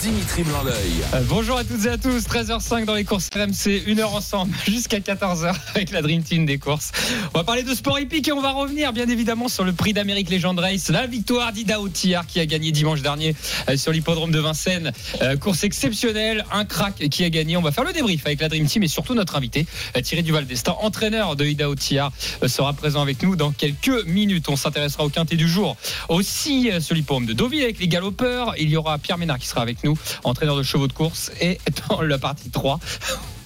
Dimitri Blanc-L'œil. Euh, bonjour à toutes et à tous, 13h05 dans les courses RMC, une heure ensemble jusqu'à 14h avec la Dream Team des courses. On va parler de sport hippique et on va revenir bien évidemment sur le prix d'Amérique Legend Race, la victoire d'Ida Outiar qui a gagné dimanche dernier euh, sur l'hippodrome de Vincennes. Euh, course exceptionnelle, un crack qui a gagné. On va faire le débrief avec la Dream Team et surtout notre invité Thierry Duval d'Estaing, entraîneur de Ida Outiar, euh, sera présent avec nous dans quelques minutes. On s'intéressera au quintet du jour. Aussi sur l'hippodrome de Deauville avec les galopeurs, il y aura Pierre Ménard qui sera avec nous, entraîneur de chevaux de course et dans la partie 3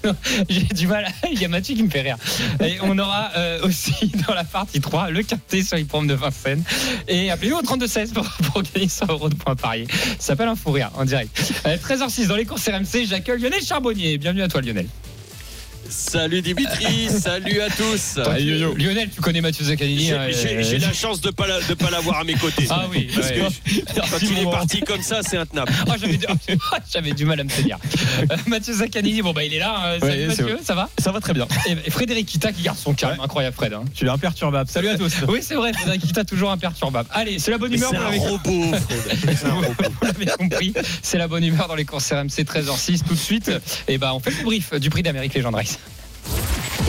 j'ai du mal. Il y a Mathieu qui me fait rire. Et on aura euh, aussi dans la partie 3 le quintet sur l'hippodrome de Vincennes. Et appelez-nous au 32-16 pour, pour gagner 100 euros de points pariés. Ça s'appelle un fou rire en direct. Euh, 13h06 dans les courses RMC, j'accueille Lionel Charbonnier. Bienvenue à toi Lionel. Salut Dimitri, salut à tous. Toi, tu- Lionel, tu connais Mathieu Zaccanini. J'ai hein, euh, j'ai la chance de ne pas, la- de pas l'avoir à mes côtés. Ah oui, Parce ouais. que quand il est parti comme ça, c'est intenable. Ah, j'avais, du... j'avais du mal à me tenir. Euh, Mathieu Zaccanini, bon bah il est là. hein. Salut Ouais, Mathieu, ça va Ça va très bien. et, et Frédéric Kita qui garde son calme. Incroyable Fred. hein. Tu es imperturbable. Salut à tous. Oui, c'est vrai, Frédéric Kita toujours imperturbable. Allez, c'est la bonne humeur, C'est un robot, robot. vous l'avez compris. C'est la bonne humeur dans les courses RMC 13h06 tout de suite. Et bah on fait le brief du prix d'Amérique Legend Race.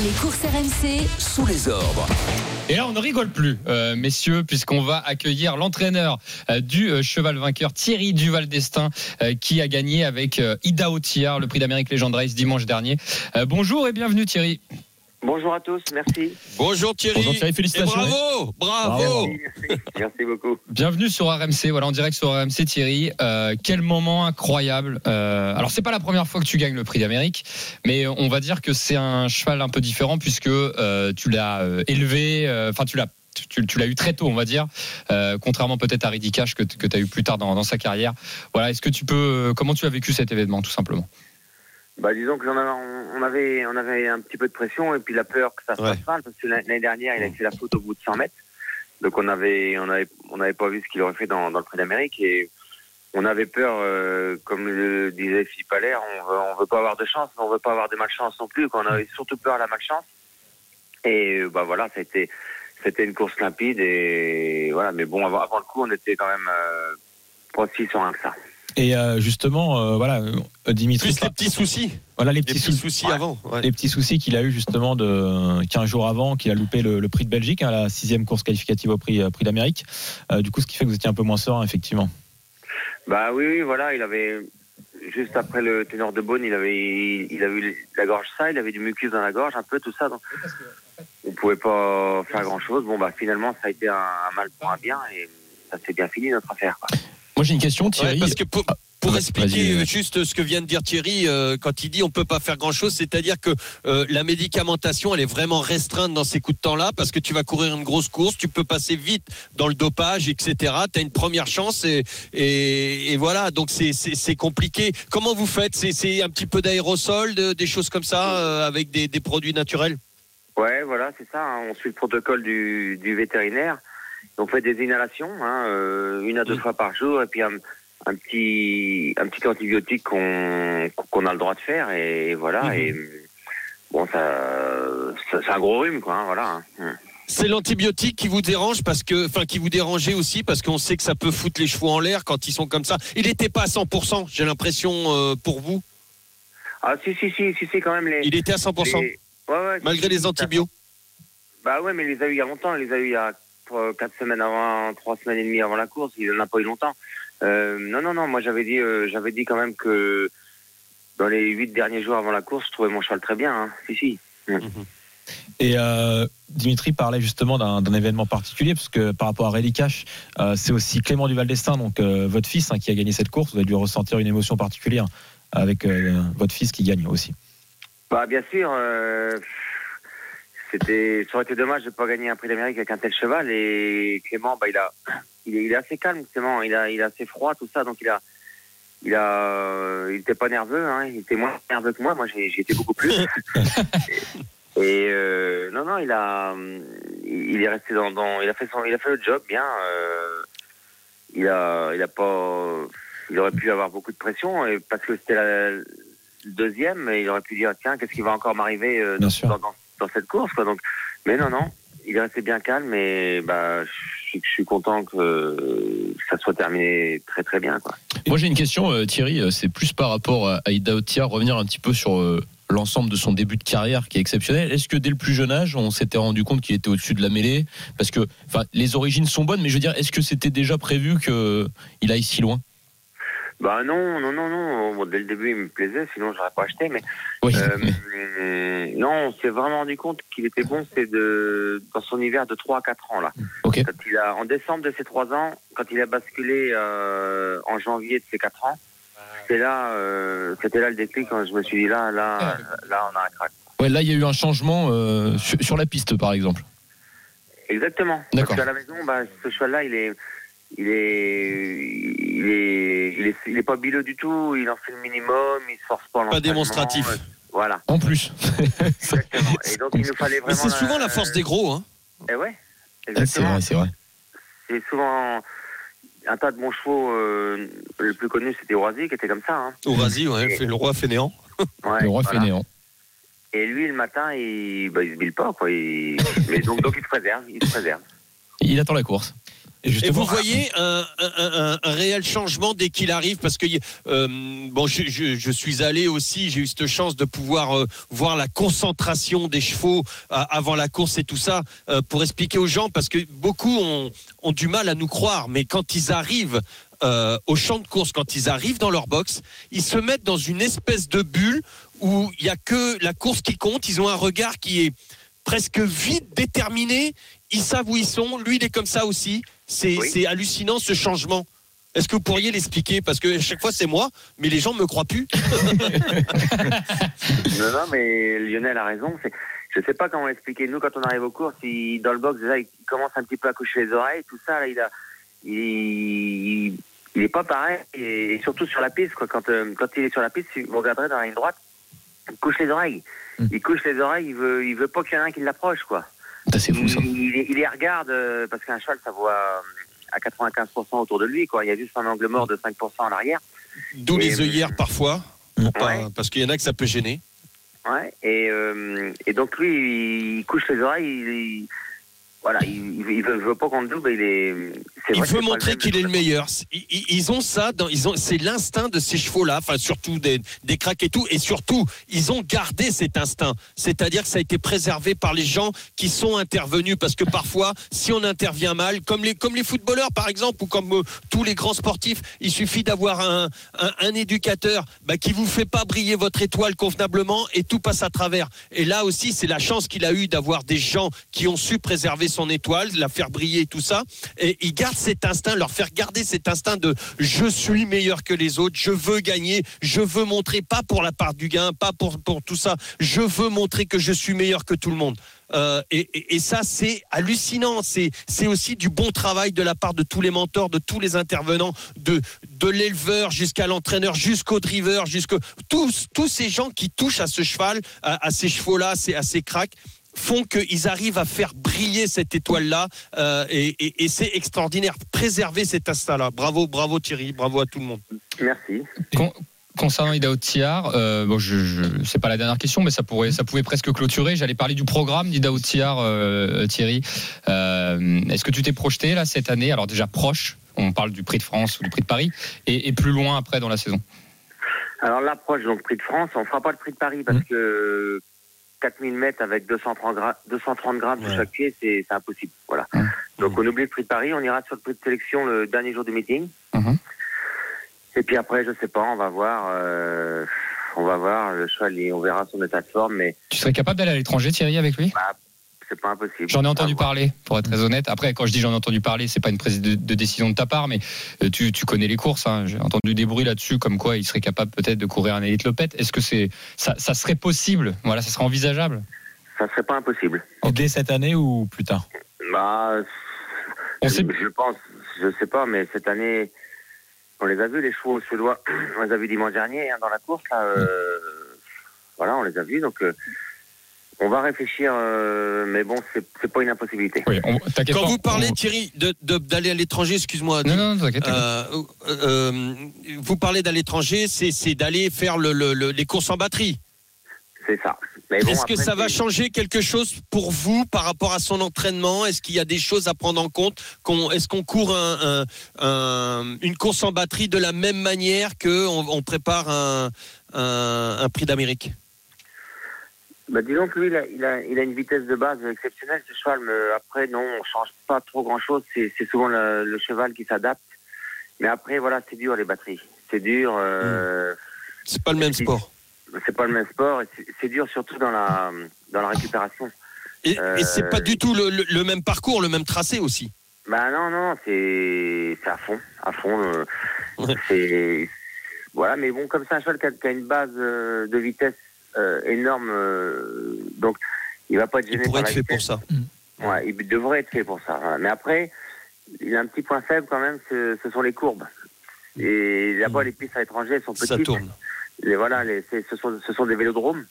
Les courses RMC, Sous les ordres. Et là, on ne rigole plus, euh, messieurs, puisqu'on va accueillir l'entraîneur euh, du euh, cheval vainqueur, Thierry Duval d'Estaing, qui a gagné avec Ida Otillard le prix d'Amérique Legend Race dimanche dernier. Bonjour et bienvenue Thierry. Bonjour à tous, merci. Bonjour Thierry. Bonjour Thierry, Et félicitations. bravo, bravo. Merci, merci, merci beaucoup. Bienvenue sur RMC, voilà en direct sur RMC Thierry. Euh, quel moment incroyable. Euh, alors c'est pas la première fois que tu gagnes le prix d'Amérique, mais on va dire que c'est un cheval un peu différent puisque euh, tu l'as euh, élevé, euh, enfin tu l'as tu, tu l'as eu très tôt, on va dire, euh, contrairement peut-être à Cash que, que tu as eu plus tard dans, dans sa carrière. Voilà, est-ce que tu peux, comment tu as vécu cet événement tout simplement? Bah, disons que j'en avais- on avait, on avait un petit peu de pression et puis la peur que ça se Ouais. passe mal parce que l'année dernière il a fait la faute au bout de 100 mètres. Donc on avait, on avait, on n'avait pas vu ce qu'il aurait fait dans, dans le Prix d'Amérique et on avait peur, euh, comme le disait Philippe Allaire, on veut, on veut pas avoir de chance, mais on veut pas avoir de malchance non plus. Qu'on avait surtout peur à la malchance. Et euh, bah voilà, ça a été, c'était une course limpide et voilà. Mais bon, avant, avant le coup, on était quand même euh, pas si serein que ça. Et euh, justement, euh, voilà, euh, Dimitri, Plus les petits soucis. voilà les Les petits, soucis, avant. ouais. les petits soucis qu'il a eu justement de 15 jours avant, qu'il a loupé le, le prix de Belgique, hein, la sixième course qualificative au prix, euh, prix d'Amérique. Euh, du coup, ce qui fait que vous étiez un peu moins serein, effectivement. Bah oui, oui, voilà, il avait juste après le ténor de Beaune, il avait, il avait eu la gorge ça, il avait du mucus dans la gorge, un peu tout ça. Donc on pouvait pas faire grand chose. Bon bah finalement, ça a été un, un mal pour un bien et ça s'est bien fini notre affaire. Quoi. Moi, j'ai une question, Ouais, Thierry. parce que pour, pour vas- expliquer vas-y. juste ce que vient de dire Thierry, euh, quand il dit on peut pas faire grand chose, c'est-à-dire que euh, la médicamentation, elle est vraiment restreinte dans ces coups de temps-là, parce que tu vas courir une grosse course, tu peux passer vite dans le dopage, etc. Tu as une première chance et, et, et voilà, donc c'est- compliqué. Comment vous faites? C'est c'est un petit peu d'aérosol, de- des choses comme ça, euh, avec des, des produits naturels? Ouais, voilà, c'est ça. hein. On suit le protocole du, du vétérinaire. On fait des inhalations, hein, euh, une à deux fois par jour, et puis un, un petit, un petit antibiotique qu'on qu'on a le droit de faire, et voilà. Mhm. Et bon, ça, ça- c'est un gros rhume, quoi. hein, voilà. hein. Mm. C'est l'antibiotique qui vous dérange parce que, enfin, qui vous dérangeait aussi parce qu'on sait que ça peut foutre les chevaux en l'air quand ils sont comme ça. Il n'était pas à 100%, j'ai l'impression euh, pour vous. Ah si, si, si, si, si, quand même les. Il était à 100%. les- Ouais, ouais, Malgré les antibiotiques. Bah ouais, mais il les a eu il y a longtemps. Il les a eu il y a trois, quatre semaines avant, trois semaines et demie avant la course. Il n'en a pas eu longtemps. Euh, non, non, non. Moi, j'avais dit, euh, j'avais dit quand même que dans les huit derniers jours avant la course, je trouvais mon cheval très bien. Hein. Si, si. Et euh, Dimitri parlait justement d'un événement particulier, parce que par rapport à Rally Cash, euh, c'est aussi Clément Duval d'Estaing, donc euh, votre fils, hein, qui a gagné cette course. Vous avez dû ressentir une émotion particulière avec euh, votre fils qui gagne aussi. Bah bien sûr. C'était, ça aurait été dommage de ne pas gagner un prix d'Amérique avec un tel cheval. Et Clément, bah il a, il est, il est assez calme, Clément. Il a, il est assez froid, tout ça. Donc il a, il a, il était pas nerveux. Hein, il était moins nerveux que moi. Moi, j'ai, été beaucoup plus. Et euh, non, non, il a, il est resté dans, dans, il a fait son, il a fait le job bien. euh, il a, il a pas, il aurait pu avoir beaucoup de pression et parce que c'était la- le deuxième, il aurait pu dire tiens, qu'est-ce qui va encore m'arriver euh, dans, dans, dans- cette course, quoi. Donc, mais non, non, il est resté bien calme et bah, je, suis- je suis content que euh, ça soit terminé très très bien, quoi. Moi j'ai une question euh, Thierry, euh, c'est plus par rapport à Aïda Otia, revenir un petit peu sur l'ensemble de son début de carrière qui est exceptionnel. Est-ce que dès le plus jeune âge, on s'était rendu compte qu'il était au-dessus de la mêlée? Parce que enfin, les origines sont bonnes, mais je veux dire, est-ce que c'était déjà prévu qu'il aille si loin? Bah non, non, non, non. Bon, dès le début, il me plaisait, sinon j'aurais pas acheté. Mais Oui. euh, non, on s'est vraiment rendu compte qu'il était bon. C'est de dans son hiver de 3 à 4 ans là. Quand il a en décembre de ses 3 ans, quand il a basculé euh, en janvier de ses 4 ans, c'était là, euh, c'était là le déclic. Quand je me suis dit là, là, là, on a un crack. Ouais, là il y a eu un changement euh, sur, sur la piste par exemple. Exactement. D'accord. Parce qu'à la maison, bah, ce cheval-là, il est, il est, il est, il est, il est pas bileux du tout. Il en fait le minimum. Il se force pas. à l'entraînement. démonstratif. Voilà. En plus. Exactement. Et donc il nous fallait Mais vraiment. c'est souvent la force des gros. Hein. Et ouais. c'est Exactement. vrai, c'est vrai. C'est souvent un tas de bons chevaux. euh, le plus connu, c'était Ourasi, qui était comme ça. Hein. Ourasi, ouais, le roi fainéant. Ouais, le roi voilà. fainéant. Et lui, le matin, il, bah, il se bile pas, quoi. Il... Mais donc, donc il se préserve. Il se préserve. Il attend la course. Et vous voyez un, un- un- un réel changement dès qu'il arrive parce que euh, bon, je, je- je suis allé aussi, j'ai eu cette chance de pouvoir euh, voir la concentration des chevaux euh, avant la course et tout ça pour expliquer aux gens parce que beaucoup ont, ont du mal à nous croire, mais quand ils arrivent euh, au champ de course, quand ils arrivent dans leur box, ils se mettent dans une espèce de bulle où il y a que la course qui compte. Ils ont un regard qui est presque vide, déterminé. Ils savent où ils sont. Lui, il est comme ça aussi. C'est Oui. hallucinant ce changement. Est-ce que vous pourriez l'expliquer? Parce que à chaque fois c'est moi, mais les gens ne me croient plus. Non, non, mais Lionel a raison. Je sais pas comment expliquer. Nous, quand on arrive aux courses, il, dans le box, déjà, il commence un petit peu à coucher les oreilles, tout ça. Là, il a, il, il est pas pareil. Et, surtout sur la piste, quoi. Quand, euh, quand il est sur la piste, vous regarderez dans la ligne droite, il couche les oreilles. Mm. Il couche les oreilles. Il veut, il veut pas qu'il y en ait un qui l'approche, quoi. Putain, C'est fou il, ça. il, il les regarde euh, parce qu'un cheval, ça voit euh, à 95% autour de lui, quoi. Il y a juste un angle mort de 5% en arrière. D'où les œillères parfois, pour pas- Ouais. parce qu'il y en a que ça peut gêner. Ouais, et, euh, et donc lui, il couche les oreilles, il, il- voilà, il, il veut, il veut pas qu'on le double, il est. c'est Il veut montrer qu'il est le meilleur. Ils, ils- ils ont ça, dans, ils ont, c'est l'instinct de ces chevaux-là, enfin surtout des, des cracks et tout, et surtout ils ont gardé cet instinct. C'est-à-dire que ça a été préservé par les gens qui sont intervenus, parce que parfois, si on intervient mal, comme les comme les footballeurs par exemple, ou comme euh, tous les grands sportifs, il suffit d'avoir un, un, un éducateur bah, qui vous fait pas briller votre étoile convenablement et tout passe à travers. Et là aussi, c'est la chance qu'il a eu d'avoir des gens qui ont su préserver son étoile, la faire briller, tout ça. Et il garde cet instinct, leur faire garder cet instinct de je suis meilleur que les autres, je veux gagner, je veux montrer, pas pour la part du gain, pas pour, pour tout ça, je veux montrer que je suis meilleur que tout le monde. Euh, et, et- et ça, c'est hallucinant. C'est aussi du bon travail de la part de tous les mentors, de tous les intervenants, de, de l'éleveur jusqu'à l'entraîneur, jusqu'au driver, jusqu'au tous tous ces gens qui touchent à ce cheval, à, à ces chevaux-là, à ces, à ces cracks font qu'ils arrivent à faire briller cette étoile-là euh, et, et- et c'est extraordinaire. Préserver cet instinct-là. Bravo, bravo Thierry, bravo à tout le monde. Merci. Concernant Ida Otiar, euh, bon, je, je c'est pas la dernière question, mais ça pourrait, ça pouvait presque clôturer. J'allais parler du programme d'Ida Otiar, euh, Thierry. Euh, Est-ce que tu t'es projeté là cette année? Alors déjà proche, on parle du Prix de France ou du Prix de Paris, et, et plus loin après dans la saison. Alors l'approche, donc prix de France, on fera pas le prix de Paris parce Mmh. que 4000 mètres avec 230 grammes, 230 grammes sur Ouais. chaque pied, c'est impossible. Voilà. Mmh. Donc on oublie le prix de Paris, on ira sur le prix de sélection le dernier jour du meeting. Mhm. Et puis après, je sais pas, on va voir. euh, on va voir le cheval, et on verra son état de forme, mais Tu serais capable d'aller à l'étranger, Thierry, avec lui? C'est pas impossible. J'en ai entendu parler, pour être très honnête. Après, quand je dis j'en ai entendu parler, c'est pas une prise de, de décision de ta part, mais euh, tu, tu connais les courses. hein. J'ai entendu des bruits là-dessus, comme quoi il serait capable peut-être de courir un élite Lopette. Est-ce que c'est ça, ça serait possible? Voilà, ça serait envisageable? Ça serait pas impossible. dès cette année ou plus tard? Bah, On je, sait- je pense, je sais pas, mais cette année, on les a vus, les chevaux suédois. On les a vus dimanche dernier hein, dans la course. Là, euh, voilà, on les a vus. Donc, euh, on va réfléchir, euh, mais bon, c'est c'est pas une impossibilité. Oui, on- t'inquiète Quand pas, vous parlez, on- Thierry, de- de- d'aller à l'étranger, excuse-moi. Non, non, non, t'inquiète. t'inquiète. Euh, euh, vous parlez d'aller à l'étranger, c'est c'est d'aller faire le- le- le- les courses en batterie. C'est ça. Mais bon, Est-ce que ça va changer quelque chose pour vous par rapport à son entraînement? Est-ce qu'il y a des choses à prendre en compte? Qu'on, Est-ce qu'on court un- un- un- une course en batterie de la même manière qu'on on prépare un, un- un prix d'Amérique? Bah, disons que lui, il a, il, a, il a une vitesse de base exceptionnelle, ce cheval, mais après, non, on change pas trop grand-chose. C'est c'est souvent le, le cheval qui s'adapte. Mais après, voilà, c'est dur, les batteries. C'est dur. Euh, C'est pas le même sport. C'est pas le même sport. et c'est- dur surtout dans la, dans la récupération. Et, Euh, et c'est pas du tout le, le- le même parcours, le même tracé aussi. Bah non, non, c'est à fond, à fond. euh, Ouais. C'est voilà, mais bon, comme c'est un cheval qui a, qui a une base euh, de vitesse énorme, euh, donc il va pas être Il gêné pourrait par être la fait pour ça. Ouais, il devrait être fait pour ça. voilà. Mais après, il a un petit point faible quand même, ce, ce sont les courbes. Et là-bas, les pistes à l'étranger elles sont Ça petites. tourne. Et voilà, les, ce, sont, ce sont des vélodromes.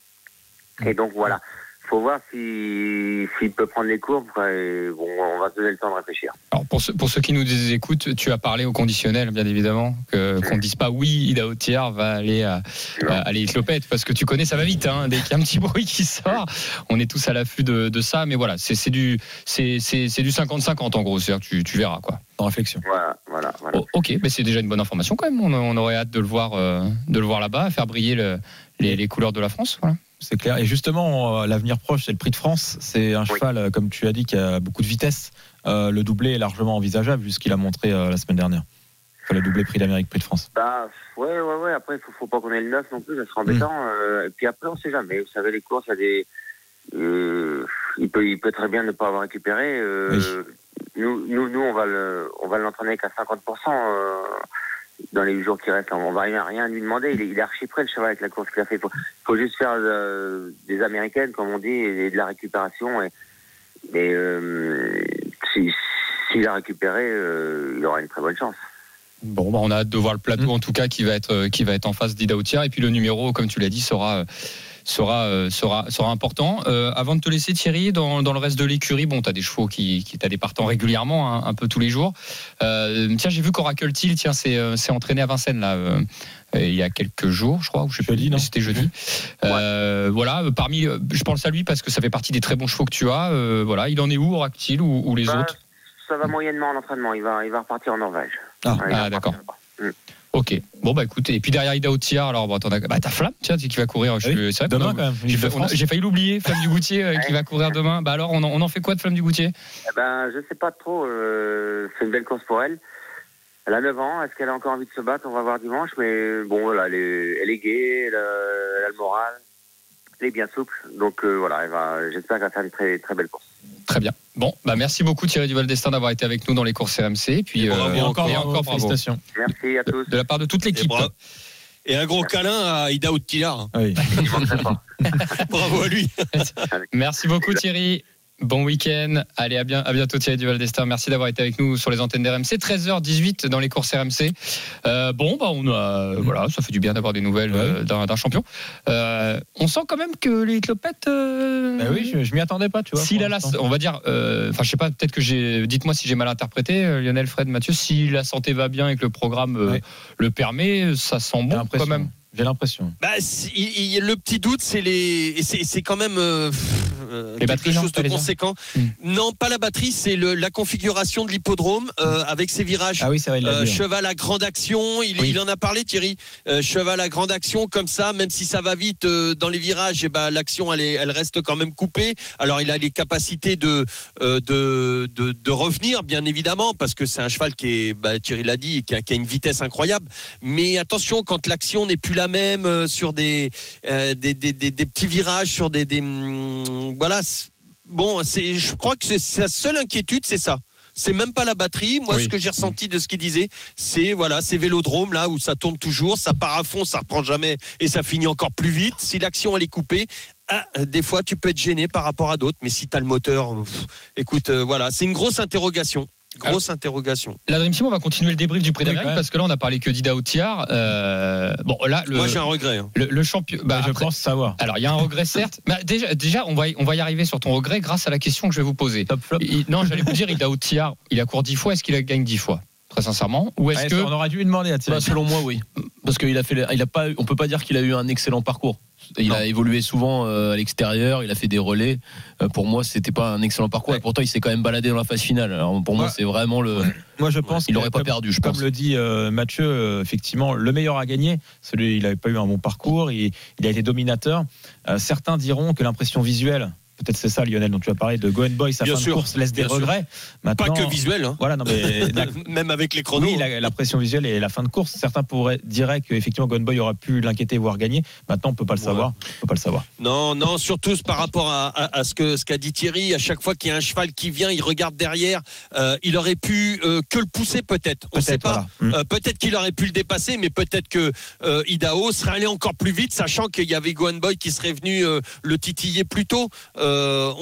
Et donc voilà, faut voir si- s'il peut prendre les courbes. Et bon, on va se donner le temps de réfléchir. Alors pour ceux, pour ceux qui nous écoutent, tu as parlé au conditionnel, bien évidemment, que qu'on ne dise pas oui, Ida Otier va aller à, à aller clopette, parce que tu connais, ça va vite. Hein, dès qu'il y a un petit bruit qui sort, on est tous à l'affût de, de ça. Mais voilà, c'est du c'est c'est c'est du 50-50 en gros. C'est-à-dire tu, tu verras quoi. En réflexion. Voilà, voilà, voilà. Oh, ok, mais c'est déjà une bonne information quand même. On, on aurait hâte de le voir euh, de le voir là-bas, faire briller le- les, les couleurs de la France. Voilà. C'est clair. Et justement, euh, l'avenir proche, c'est le Prix de France. C'est un Oui. cheval, euh, comme tu as dit, qui a beaucoup de vitesse. Euh, le doublé est largement envisageable, vu ce qu'il a montré euh, la semaine dernière. Enfin, le doublé Prix d'Amérique, Prix de France. Bah, ouais, ouais, ouais. Après, il faut, faut pas qu'on ait le neuf non plus, ça sera embêtant. Euh, et puis après, on sait jamais. Vous savez, les courses, il des. Il, peut, il peut très bien ne pas avoir récupéré. Nous, nous, nous, on va le, l'entraîner qu'à 50% euh, dans les jours qui restent. On va rien, rien lui demander. Il est, il est archi prêt, le cheval, avec la course qu'il a fait. Il faut, faut juste faire euh, des américaines, comme on dit, et de la récupération. Et, mais euh, si- s'il a récupéré, euh, il aura une très bonne chance. Bon, bah, on a hâte de voir le plateau Mm. en tout cas qui va être euh, qui va être en face d'Ida et puis le numéro, comme tu l'as dit, sera euh, sera euh, sera sera important. Euh, avant de te laisser Thierry, dans, dans le reste de l'écurie, bon, t'as des chevaux qui qui t'as des partants régulièrement, hein, un peu tous les jours. Euh, tiens, j'ai vu qu'Oracle Till, tiens, c'est euh, c'est entraîné à Vincennes là. euh, il y a quelques jours, je crois, ou je sais Jeudi, plus, non C'était jeudi. Euh, Voilà, parmi, je pense à lui parce que ça fait partie des très bons chevaux que tu as. euh, voilà, il en est où, Oracle Till ou, ou les Bah, autres? Ça va moyennement en entraînement. Il va, il va repartir en Norvège. Ah. Ah, d'accord. Ok. Bon bah écoute, et puis derrière Ida Outier, alors bon, attends, bah, t'as Flamme, tiens, qui va courir. je- Oui, c'est vrai qu'on Demain, a- quand même. J'ai fa- a- failli l'oublier, Flamme du Goutier euh, qui va courir demain. Bah alors, on en, on en fait quoi de Flamme du Goutier Eh ben, je sais pas trop. euh, c'est une belle course pour elle. Elle a 9 ans. Est-ce qu'elle a encore envie de se battre? On va voir dimanche. Mais bon, voilà, elle est, elle est gaie, elle a, elle a le moral. Elle est bien souple. Donc euh, voilà, elle va, j'espère qu'elle va faire une très, très belle course. Très bien. Bon, bah merci beaucoup Thierry Duval d'Estaing d'avoir été avec nous dans les courses RMC. Et puis Et bravo euh, encore, et encore bravo. félicitations. Merci à tous. De la part de toute l'équipe. et un gros câlin à Ida Outillard. Oui. Bravo à lui. Merci beaucoup Thierry. Bon week-end. Allez, à, bien, à bientôt Thierry Duval d'Estaing. Merci d'avoir été avec nous sur les antennes d'RMC. 13h18 dans les courses RMC. Euh, bon, bah, on a, voilà, ça fait du bien d'avoir des nouvelles euh, d'un champion. Euh, on sent quand même que les clopettes. Bah oui, je, je m'y attendais pas, tu vois. S'il a la, on va dire, enfin, je sais pas, peut-être que j'ai, dites-moi si j'ai mal interprété, Lionel, Fred, Mathieu, si la santé va bien et que le programme Ouais. le permet, ça sent bon quand même. J'ai l'impression. Bah, c'est- il- il- le petit doute, c'est les, c'est quand même euh, euh, Les quelque chose de conséquent. Hmm. Non, pas la batterie, c'est la configuration de l'hippodrome euh, avec ses virages. Ah oui, vrai, Euh, dit. cheval à grande action, il, Oui. il en a parlé Thierry. Euh, cheval à grande action comme ça, même si ça va vite dans les virages, et ben l'action elle, est- elle reste quand même coupée. Alors il a les capacités de de, de, de revenir bien évidemment parce que c'est un cheval qui est, bah, Thierry l'a dit, qui a, qui a une vitesse incroyable. Mais attention quand l'action n'est plus la même euh, sur des, euh, des, des, des- des petits virages, sur des, des hum, voilà. Bon, c'est, je crois que c'est sa seule inquiétude, c'est ça. C'est même pas la batterie. Moi, Oui. ce que j'ai ressenti de ce qu'il disait, c'est voilà, ces vélodromes là où ça tourne toujours, ça part à fond, ça reprend jamais et ça finit encore plus vite. Si l'action elle est coupée, ah, des fois tu peux être gêné par rapport à d'autres, mais si tu as le moteur, pff, écoute, euh, voilà, c'est une grosse interrogation. Grosse interrogation. La Dream Team, on va continuer le débrief du prix Oui, d'Amérique parce que là, on a parlé que d'Ida Outiar. Euh, bon, là, le, Moi, j'ai un regret. hein. le, le champion. bah, je après- pense savoir. Alors, il y a un regret, certes. Bah, déjà, déjà on, va y, on va y arriver sur ton regret grâce à la question que je vais vous poser. Top flop. Il- non, j'allais vous dire, Ida Outiar, il a court 10 fois. Est-ce qu'il a gagne 10 fois? Très sincèrement. Ou est-ce Ouais, que. ça, On aurait dû lui demander à Thierry. Bah, selon moi, oui. Parce qu'il a fait, il a pas, on peut pas dire qu'il a eu un excellent parcours. Il Non. a évolué souvent euh, à l'extérieur, il a fait des relais. Euh, Pour moi, c'était pas un excellent parcours. Ouais. Et pourtant, il s'est quand même baladé dans la phase finale. Alors pour moi, Ouais. c'est vraiment le. Moi, je pense Il que, aurait pas comme- perdu, je Comme pense. le dit euh, Mathieu, euh, effectivement, le meilleur a gagné. Celui, il n'avait pas eu un bon parcours, il, il a été dominateur. Euh, certains diront que l'impression visuelle, peut-être c'est ça, Lionel, dont tu as parlé, de Go Boy, sa Bien fin sûr, de course laisse des regrets. Pas Maintenant, que visuel, hein. Voilà, non mais la- même avec les chronos. oui, la, la pression visuelle et la fin de course. Certains pourraient diraient qu'effectivement Gone Boy aurait pu l'inquiéter voire gagner. Maintenant, on peut pas le savoir. On peut pas le savoir. Non, non, surtout par rapport à, à- à ce que ce qu'a dit Thierry. À chaque fois qu'il y a un cheval qui vient, il regarde derrière. Euh, il aurait pu euh, que le pousser peut-être. On ne sait pas. voilà. Mm. Euh, peut-être qu'il aurait pu le dépasser, mais peut-être que Idaho serait allé encore plus vite, sachant qu'il y avait Gohan Boy qui serait venu le titiller plus tôt. Euh,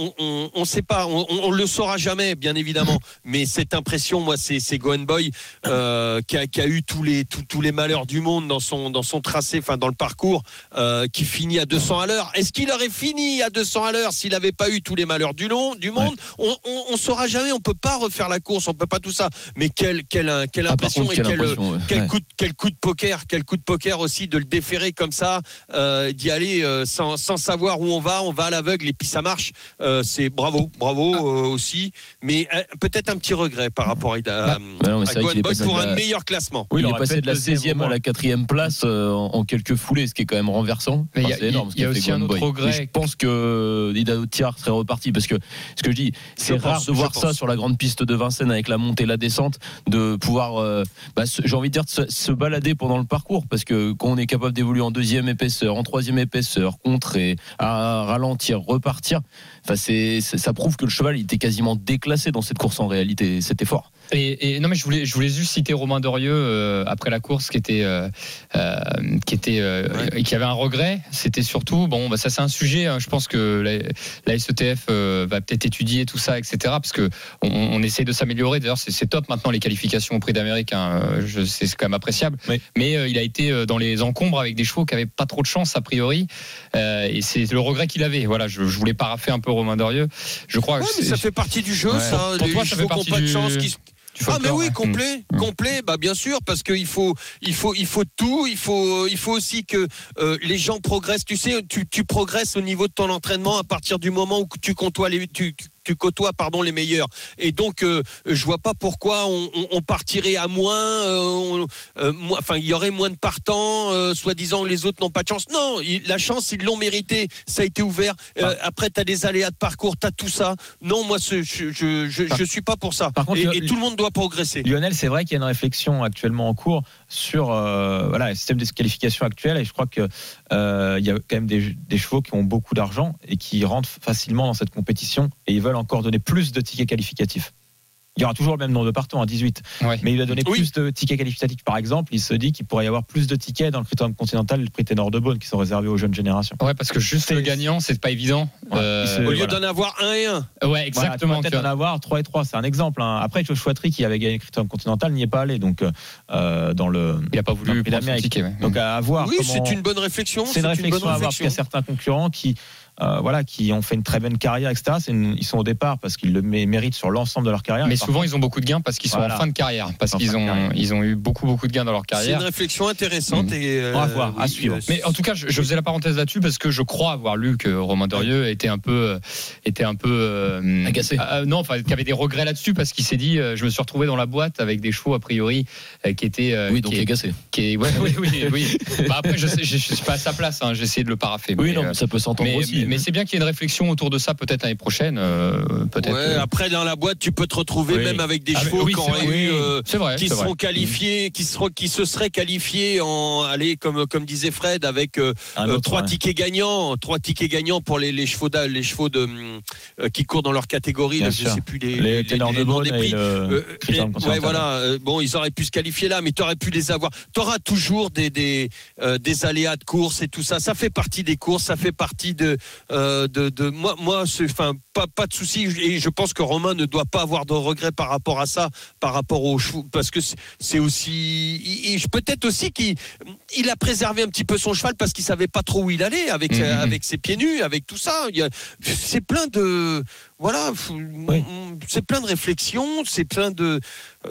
on ne sait pas, on, on- on le saura jamais, bien évidemment. Mais cette impression, moi, c'est Gohan Boy euh, qui, a, qui a eu tous les tous, tous les malheurs du monde dans son dans son tracé, enfin dans le parcours, euh, qui finit à 200 à l'heure. Est-ce qu'il aurait fini à 200 à l'heure s'il n'avait pas eu tous les malheurs du long du monde? On, on, on saura jamais. On peut pas refaire la course, on peut pas tout ça. Mais quelle quelle quelle Ah, impression contre, et quelle quelle impression, ouais. quel coup de, quel coup de poker, quel coup de poker aussi de le déférer comme ça, d'y aller sans, sans savoir où on va, on va à l'aveugle et puis ça marche. Euh, c'est bravo, bravo Ah. euh, aussi, mais euh, peut-être un petit regret par rapport à, à, Bah non, à Gohan passé pour un la- meilleur classement. Oui, il est passé de la deuxième 16e au à la 4e place euh, en, en quelques foulées, ce qui est quand même renversant. Mais il y a- Enfin, c'est énorme ce il y a aussi un autre Boy. regret. Et Je pense que Ida Outiar serait reparti parce que ce que je dis, c'est rare pense, de voir ça sur la grande piste de Vincennes avec la montée et la descente, de pouvoir, euh, bah, se- j'ai envie de dire, de se, se balader pendant le parcours parce que quand on est capable d'évoluer en deuxième épaisseur, en troisième épaisseur, contre et à ralentir, repartir, ça prouve que le cheval était quasiment déclassé dans cette course en réalité. C'était fort. Et, et non, mais je voulais, je voulais juste citer Romain Dorieux euh, après la course, qui était, euh, euh, qui était, Ouais. qui avait un regret. C'était surtout, bon, bah, ça c'est un sujet. hein, je pense que la, la SETF va peut-être étudier tout ça, etc. Parce que on, on essaie de s'améliorer. D'ailleurs, c'est top maintenant les qualifications au Prix d'Amérique. hein, c'est quand même appréciable. Oui. Mais il a été dans les encombres avec des chevaux qui avaient pas trop de chance a priori. Et c'est le regret qu'il avait. Voilà, je, je voulais paraffer un peu Romain Dorieux. Je crois Ouais, que mais ça fait partie du jeu, Ouais. ça. Pour les toi, ça fait partie pas de du- chance, qui, Ah mais oui, ouais. complet, Mm. complet, bah bien sûr, parce qu'il faut, il faut, il faut tout, il faut, il faut aussi que euh, les gens progressent. Tu sais, tu, tu progresses au niveau de ton entraînement à partir du moment où tu côtoies les, tu, tu- côtoies pardon les meilleurs. Et donc, euh, je vois pas pourquoi on, on- on partirait à moins, euh, on- euh, moins- enfin il y aurait moins de partants, euh, soi-disant les autres n'ont pas de chance. Non, il- la chance ils l'ont mérité, ça a été ouvert. Après, tu as des aléas de parcours, tu as tout ça. Non, moi, je, je, je, je suis pas pour ça. Par contre, et, et tout le monde doit progresser. Lionel, c'est vrai qu'il y a une réflexion actuellement en cours sur euh, le système de qualification actuel et je crois que euh, y a quand même des chevaux qui ont beaucoup d'argent et qui rentrent facilement dans cette compétition et ils veulent encore donner plus de tickets qualificatifs. Il y aura toujours le même nombre de partants, à 18, Ouais. mais il va donner Oui. plus de tickets qualificatifs. Par exemple, il se dit qu'il pourrait y avoir plus de tickets dans le critérium continental et le prix Ténor de Beaune qui sont réservés aux jeunes générations. Ouais, parce que juste le gagnant, c'est pas évident. Ouais, Euh, se- Au lieu voilà. d'en avoir un et un. ouais, exactement. peut-être en avoir 3 et 3, c'est un exemple. hein. Après, Joshua Tree qui avait gagné le critérium continental n'y est pas allé, donc euh, dans le. Il a pas voulu prix d'Amérique. ticket. ouais. Donc à voir. Oui, comment- c'est une bonne réflexion. c'est une réflexion bonne à avoir parce qu'il y a certains concurrents qui, euh, voilà, qui ont fait une très bonne carrière, etc. Une- ils sont au départ parce qu'ils le mé- méritent sur l'ensemble de leur carrière. Mais souvent, ils ont beaucoup de gains parce qu'ils sont Voilà. en fin de carrière, parce qu'ils ont, carrière. ils ont eu beaucoup, beaucoup de gains dans leur C'est une carrière. réflexion intéressante. Mm. Et, euh, On va voir, à suivre. euh, Mais en tout cas, je, je faisais la parenthèse là-dessus parce que je crois avoir lu que Romain Dorieux était un peu, était un peu euh, Agacé. euh, non, enfin, qu'il avait des regrets là-dessus parce qu'il s'est dit, euh, je me suis retrouvé dans la boîte avec des chevaux a priori euh, qui étaient, euh, Oui, donc qui, cassé. qui est- ouais, oui, oui, oui. Bah, après, je, sais, je, je suis pas à sa place. Hein, J'ai essayé de le paraffer. Oui, mais, non, euh, mais ça peut s'entendre aussi. mais- mais c'est bien qu'il y ait une réflexion autour de ça peut-être l'année prochaine. euh, peut-être. Ouais, euh, après, dans la boîte, tu peux te retrouver Oui. même avec des Ah, chevaux oui, qui vrai. eu. euh, vrai. qui qualifiés, qui seront, qui se seraient qualifiés en, allez, comme comme disait Fred, avec euh, autre, trois ouais. tickets gagnants, trois tickets gagnants pour les, les chevaux les de qui courent dans leur catégorie. Là, je sûr. sais plus les, les ténors de noms des prix. le Euh, critérium et- continental. ouais, voilà. Bon, ils auraient pu se qualifier là, mais tu aurais pu les avoir. Tu auras toujours des des, euh, des aléas de course et tout ça. Ça fait partie des courses, ça fait partie de euh, de, de moi moi c'est enfin pas, pas de souci. Et je pense que Romain ne doit pas avoir de regrets par rapport à ça, par rapport aux chevaux, parce que c'est- aussi, il- il- peut-être aussi qu'il il a préservé un petit peu son cheval parce qu'il savait pas trop où il allait avec, Mhm. avec ses pieds nus, avec tout ça. Il C'est plein de, voilà, c'est plein de réflexions, c'est plein de,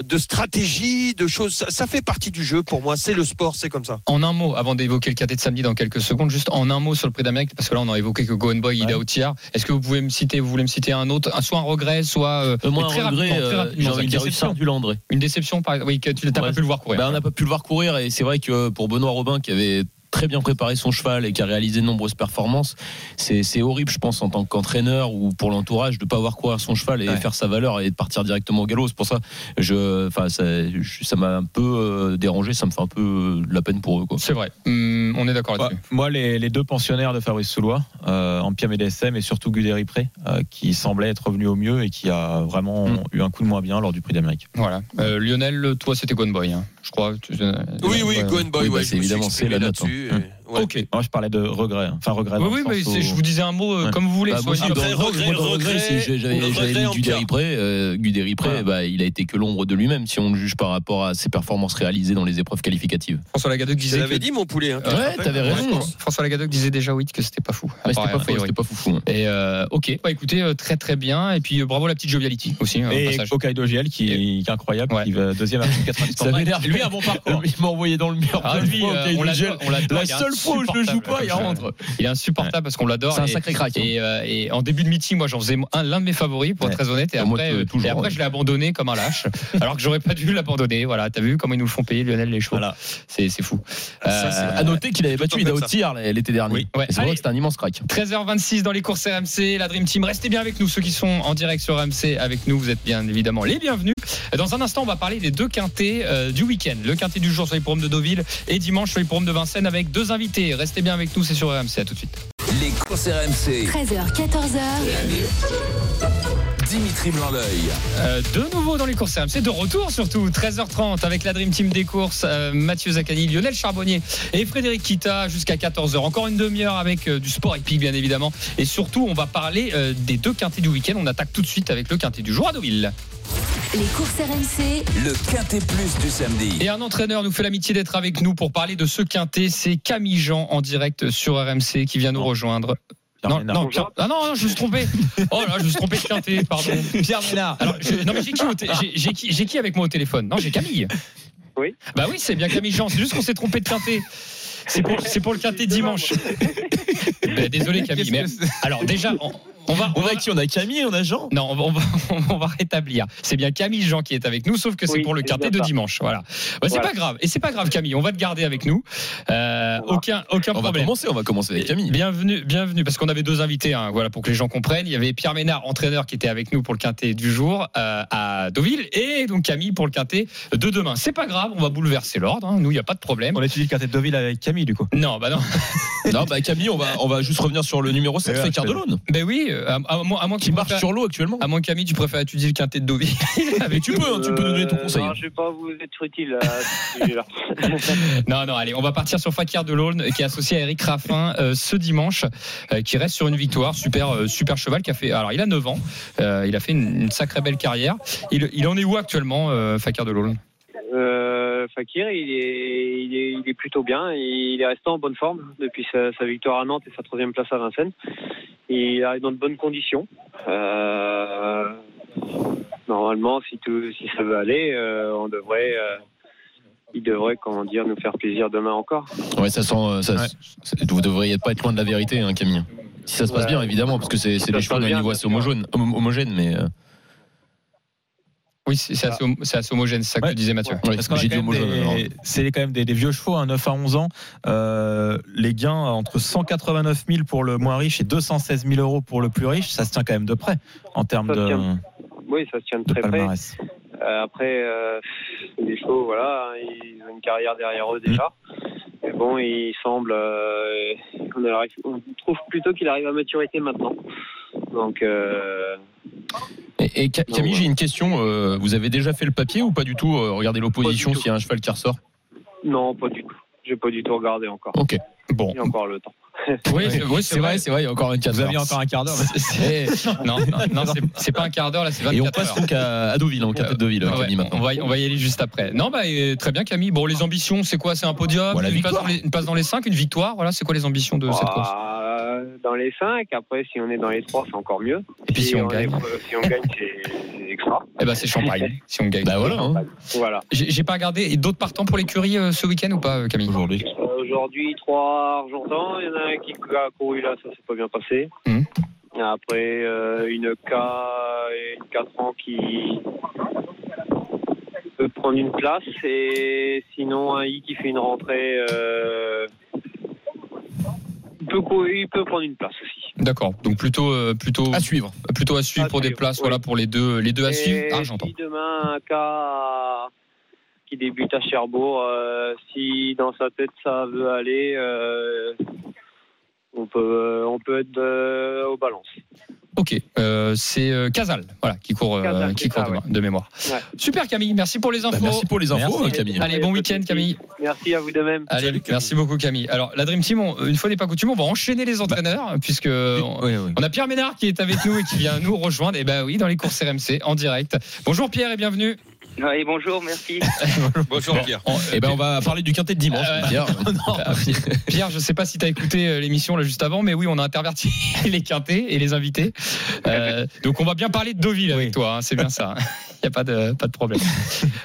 de stratégies, de choses. Ça, ça fait partie du jeu pour moi. C'est le sport, c'est comme ça. En un mot, avant d'évoquer le cadet de samedi dans quelques secondes, juste en un mot sur le prix d'Amérique, parce que là on a évoqué que Gohan Boy, Ida Otiar. Est-ce que vous pouvez me citer, vous voulez me citer un autre, soit un regret, soit euh, Euh, moi, mais très un regret, très euh, dire déception. du Landré. Une déception, par... oui, que tu n'as pas pu le voir courir. Bah, on n'a pas pu le voir courir et c'est vrai que pour Benoît Robin qui avait très bien préparé son cheval et qui a réalisé de nombreuses performances, c'est horrible je pense en tant qu'entraîneur ou pour l'entourage de pas voir courir son cheval et Ouais. faire sa valeur et de partir directement au galop. C'est pour ça je enfin ça m'a un peu euh, dérangé, ça me fait un peu euh, de la peine pour eux. C'est vrai, Hum, on est d'accord Ouais, là-dessus. moi, les, les deux pensionnaires de Fabrice Soulois, euh, Ampia DSM et surtout Guderi Pré, euh, qui semblait être revenu au mieux et qui a vraiment Mm. eu un coup de moins bien lors du Prix d'Amérique. Voilà. Euh, Lionel, toi c'était Gohan Boy, hein, je crois. Tu- euh, Oui, oui, ouais. Gohan Boy, Oui, bah, évidemment, c'est la note, là-dessus. Mm. Ouais. Ok. Moi, je parlais de regret. hein. Enfin, regret. Oui, mais je vous disais un mot euh, Ouais. comme vous voulez. Bah, aussi, Après, regret, regret, j'avais mis Guderi. Pré, euh, Guderi Pré, Voilà. bah, il a été que l'ombre de lui-même si on le juge par rapport à ses performances réalisées dans les épreuves qualificatives. François Lagadec disait. l'avais que- dit, mon poulet. hein, Ouais, t'avais raison. Ouais, François Lagadec disait déjà oui que c'était pas fou. Ouais, c'était pas foufou. hein. Et euh, ok, bah écoutez, très très bien. Et puis bravo la petite joviality aussi. hein, Et. Hokkaido GL qui, est incroyable, qui va deuxième avec 90 Ça m'énerve. Lui un bon parcours. Il m'a envoyé dans le mur. Ah, lui, on La est seule fois où je ne joue pas, il insupportable. rentre. Il est insupportable parce qu'on l'adore. C'est un sacré crack. hein. Et, euh, et en début de meeting, moi, j'en faisais un- l'un de mes favoris, pour être très honnête. Et Ah, moi, après, euh, toujours, et après ouais. je l'ai abandonné comme un lâche. alors que j'aurais pas dû l'abandonner. Voilà, t'as vu comment ils nous le font payer, Lionel, les chevaux. Voilà. C'est c'est fou. Ça, c'est Euh, À noter qu'il avait battu en fait Ida ça. Otiar l'été dernier. Oui. Ouais. Et C'est vrai que c'était un immense crack. 13h26 dans les courses RMC, la Dream Team. Restez bien avec nous, ceux qui sont en direct sur RMC avec nous, vous êtes bien évidemment les bienvenus. Dans un instant, on va parler des deux quintés euh, du week-end. Le quintet du jour sur les programmes de Deauville et dimanche sur les programmes de Vincennes avec deux invités. Restez bien avec nous, c'est sur RMC. À tout de suite. Les courses RMC. 13h, 14h. Dimitri Blanc-L'œil. Euh, de nouveau dans les courses RMC, de retour surtout, 13h30 avec la Dream Team des courses, euh, Mathieu Zaccani, Lionel Charbonnier et Frédéric Kita jusqu'à 14h. Encore une demi-heure avec euh, du sport épique bien évidemment. Et surtout, on va parler euh, des deux quintés du week-end. On attaque tout de suite avec le quintet du jour à Deauville. Les courses RMC. Le Quintet Plus du samedi. Et un entraîneur nous fait l'amitié d'être avec nous pour parler de ce quintet. C'est Camille Jean en direct sur RMC qui vient nous rejoindre. Non, Ménard. non, Pierre- ah non, non, je me suis trompé. Oh là, je me suis trompé de quintet, pardon. Pierre Ménard. Alors, je- non, mais j'ai qui, au té- j'ai- j'ai qui, j'ai qui avec moi au téléphone? Non, j'ai Camille. Oui. Bah oui, c'est bien Camille Jean. C'est juste qu'on s'est trompé de quintet. C'est pour, c'est pour le quintet dimanche. Ben, désolé Camille. Mais alors déjà, on, on va, on On va a qui? On a Camille, on a Jean? Non, on va, on va, on va rétablir. C'est bien Camille Jean qui est avec nous, sauf que c'est Oui, pour le bien de dimanche. Voilà. Bah, c'est Voilà. pas grave. Et c'est pas grave, Camille. On va te garder avec nous. Euh, aucun, aucun On va problème. commencer, on va commencer avec Camille. Bienvenue, bienvenue, parce qu'on avait deux invités, hein, voilà, pour que les gens comprennent. Il y avait Pierre Ménard, entraîneur, qui était avec nous pour le quintet du jour euh, à Deauville, et donc Camille pour le quintet de demain. C'est pas grave, on va bouleverser l'ordre. hein. Nous, il n'y a pas de problème. On étudie le quintet de Deauville avec Camille, du coup. Non, bah non. Non, bah Camille, on va, on va juste revenir sur le numéro 7, Ouais, Fekir c'est- Delon, Ben oui, euh, à, à moins, à moins que qui marche préfères- sur l'eau actuellement. À moins Camille, tu préfères étudier le quintet de Deauville. Mais tu peux, hein, tu peux donner ton conseil. Non, je vais pas vous être utile à ce sujet-là. Non, non, allez, on va partir sur Fakir de l'Aulne, qui est associé à Eric Raffin euh, ce dimanche, euh, qui reste sur une victoire. Super, euh, super cheval qui a fait. Alors, il a 9 ans, euh, il a fait une, une sacrée belle carrière. Il, il en est où actuellement, euh, Fakir de l'Aulne? Euh, Fakir, il est, il, est, il est plutôt bien. Il est resté en bonne forme depuis sa, sa victoire à Nantes et sa troisième place à Vincennes. Il arrive dans de bonnes conditions. Euh, normalement, si, tout, si ça veut aller, euh, on devrait, euh, il devrait, comment dire, nous faire plaisir demain encore. Ouais, ça sent. Ça, Ouais. c'est- Vous devriez pas être loin de la vérité, hein, Camille. Si ça se passe Ouais. bien, évidemment, parce que c'est des passe d'un niveau assez homogène, hom- homogène mais. Oui, c'est c'est assez, hom- c'est assez homogène, c'est ça que Ouais. tu disais, Mathieu. ouais, Parce qu'on a j'ai quand dit même homogène. alors. des- C'est quand même des, des vieux chevaux, hein, 9 à 11 ans. Euh, les gains entre 189 000 pour le moins riche et 216 000 euros pour le plus riche, ça se tient quand même de près en termes Ça se de, tient Oui, ça se tient de de très près. palmarès. Euh, après, euh, c'est des chevaux, voilà, hein, ils ont une carrière derrière eux déjà. Bon, il semble, euh, on, arrive- on trouve plutôt qu'il arrive à maturité maintenant. Donc, euh, Et, Camille, j'ai une question. euh, vous avez déjà fait le papier ou pas du tout euh, Regardez l'opposition s'il y a un cheval qui ressort? non, pas du tout. J'ai pas du tout regardé encore. Ok. Bon, Il y a encore le temps. Oui, c'est oui, vrai, c'est vrai, il y a encore un quart Vous d'heure. aviez encore un quart d'heure. Non, non, non, c'est- pas un quart d'heure, là, c'est 24 Et on heures. passe donc à, à Deauville, en quintet de Deauville, Ouais, Camille, on, va y, on va y aller juste après. Non, bah, euh, très bien, Camille. Bon, les ambitions, c'est quoi? C'est un podium Voilà, une, place victoire. dans les, une place dans les 5, une victoire? Voilà, c'est quoi les ambitions de cette course? Ah, dans les 5, après, si on est dans les 3, c'est encore mieux. Et puis si on est- gagne si on gagne, c'est extra. Eh ben, c'est champagne, si on gagne. Bah voilà. hein. Voilà. J'ai pas regardé. Et d'autres partants pour l'écurie euh, ce week-end ou pas, euh, Camille? Aujourd'hui. Euh, Aujourd'hui, 3 Argentins. Il y en a un qui a couru là, ça s'est pas bien passé. Et Après, euh, une K et une 4 ans qui peut prendre une place. Et sinon, un I qui fait une rentrée. euh, il, peut, il peut prendre une place aussi. D'accord. Donc plutôt, euh, plutôt, À suivre. plutôt à suivre À pour des suivre, places. Voilà pour les deux, les deux à suivre. Et Ah, j'entends. si demain un cas qui débute à Cherbourg, euh, si dans sa tête ça veut aller, euh, on peut on peut être euh, aux balances. Ok. Euh, c'est euh, Casal, voilà, qui court, euh, Casal, qui court ça, demain, de mémoire. Ouais. Super Camille, merci pour les Bah, infos. merci pour les infos, Merci. Camille. Allez, bon week-end Camille. Merci à vous de même. Allez, Salut, merci beaucoup Camille. Alors la Dream Team, on- une fois n'est pas coutume, on va enchaîner les entraîneurs puisque on, Oui, oui. on a Pierre Ménard qui est avec nous et qui vient nous rejoindre. Et ben oui, dans les courses RMC en direct. Bonjour Pierre et bienvenue. Oui, bonjour, merci. Bonjour Pierre. On- Eh ben, on va parler du quintet de dimanche. Ah. Pierre. Pierre, je sais pas si tu as écouté euh, l'émission là juste avant, mais oui, on a interverti les quintés et les invités. Euh, donc on va bien parler de Deauville avec toi, hein, c'est bien ça. Il n'y a pas de, pas de problème.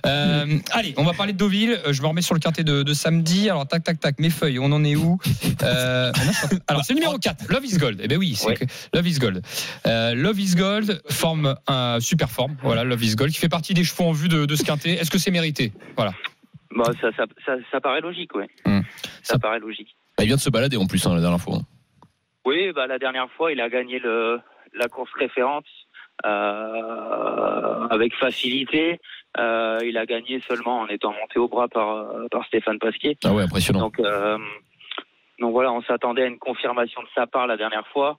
Euh, allez, on va parler de Deauville. Je me remets sur le quintet de, de samedi. Alors, tac, tac, tac, mes feuilles, on en est où? Euh, Alors, c'est le numéro 4, Love is Gold. Eh ben oui, c'est Ouais. Love is Gold. Euh, Love is Gold forme un super forme. Voilà, Love is Gold qui fait partie des chevaux en vue de, de ce quintet. Est-ce que c'est mérité? Voilà. Bon, ça, ça, ça, ça paraît logique, oui. Hmm. Ça, paraît logique. Bah, il vient de se balader en plus, hein, la dernière fois. Oui, bah, la dernière fois, il a gagné le, la course référence euh, avec facilité. Euh, il a gagné seulement en étant monté au bras par, euh, par Stéphane Pasquier. Ah ouais, impressionnant. Donc, euh, donc voilà, on s'attendait à une confirmation de sa part la dernière fois.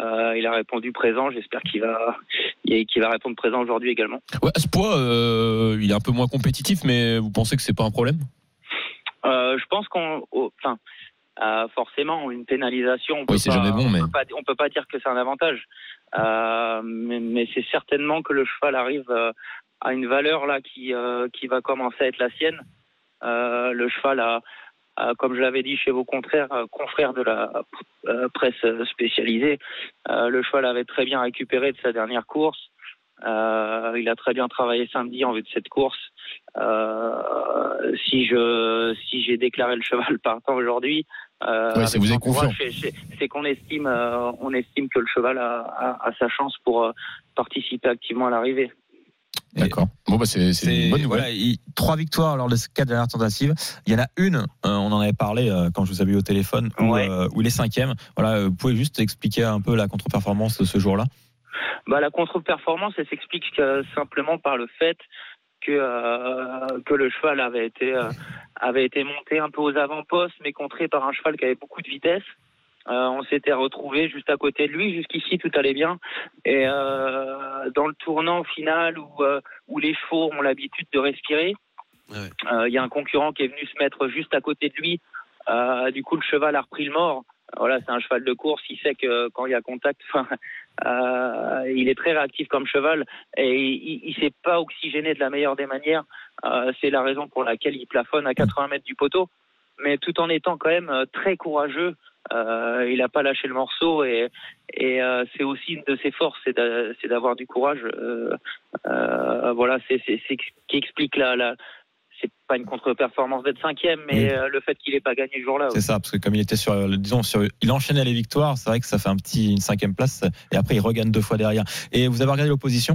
Euh, il a répondu présent. J'espère qu'il va, qu'il va répondre présent aujourd'hui également. Ouais, à ce poids, euh, il est un peu moins compétitif, mais vous pensez que c'est pas un problème? Euh, je pense qu'on, euh, forcément, une pénalisation, on peut Oui, c'est pas, jamais bon, on mais- peut pas, on peut pas dire que c'est un avantage. Mais mais c'est certainement que le cheval arrive à une valeur là qui, qui va commencer à être la sienne. Le cheval a, comme je l'avais dit chez vos contraires, euh, confrères de la euh, presse spécialisée, euh, le cheval avait très bien récupéré de sa dernière course. Euh, il a très bien travaillé samedi en vue de cette course. Euh, si je si j'ai déclaré le cheval partant aujourd'hui, euh, Ouais, c'est vous qu'on estime euh, on estime que le cheval a, a- a sa chance pour euh, participer activement à l'arrivée. D'accord. Bon, bah, c'est une bonne nouvelle. voilà, il- trois victoires lors des quatre dernières tentatives. Il y en a une, euh, on en avait parlé euh, quand je vous avais eu au téléphone, où, Ouais. euh, où il est cinquième. Voilà, euh, vous pouvez juste expliquer un peu la contre-performance de ce jour-là? Bah, la contre-performance, elle s'explique euh, simplement par le fait que, euh, que le cheval avait été, euh, avait été monté un peu aux avant-postes, mais contré par un cheval qui avait beaucoup de vitesse. Euh, on s'était retrouvé juste à côté de lui. Jusqu'ici, tout allait bien. Et euh, dans le tournant final où, euh, où les chevaux ont l'habitude de respirer, Ouais. euh, il y a un concurrent qui est venu se mettre juste à côté de lui. Euh, du coup, le cheval a repris le mort. Voilà, c'est un cheval de course. Il sait que quand il y a contact, euh, il est très réactif comme cheval et il, il s'est pas oxygéné de la meilleure des manières. Euh, c'est la raison pour laquelle il plafonne à 80 mètres du poteau. Mais tout en étant quand même euh, très courageux, euh, il n'a pas lâché le morceau et, et euh, c'est aussi une de ses forces, c'est d'a- c'est d'avoir du courage. Euh, voilà, c'est ce qui explique la, la c'est pas une contre-performance d'être cinquième, mais le fait qu'il n'ait pas gagné ce jour-là. C'est ça, parce que comme il était sur, disons, sur, il enchaînait les victoires, c'est vrai que ça fait un petit, une cinquième place, et après il regagne deux fois derrière. Et vous avez regardé l'opposition?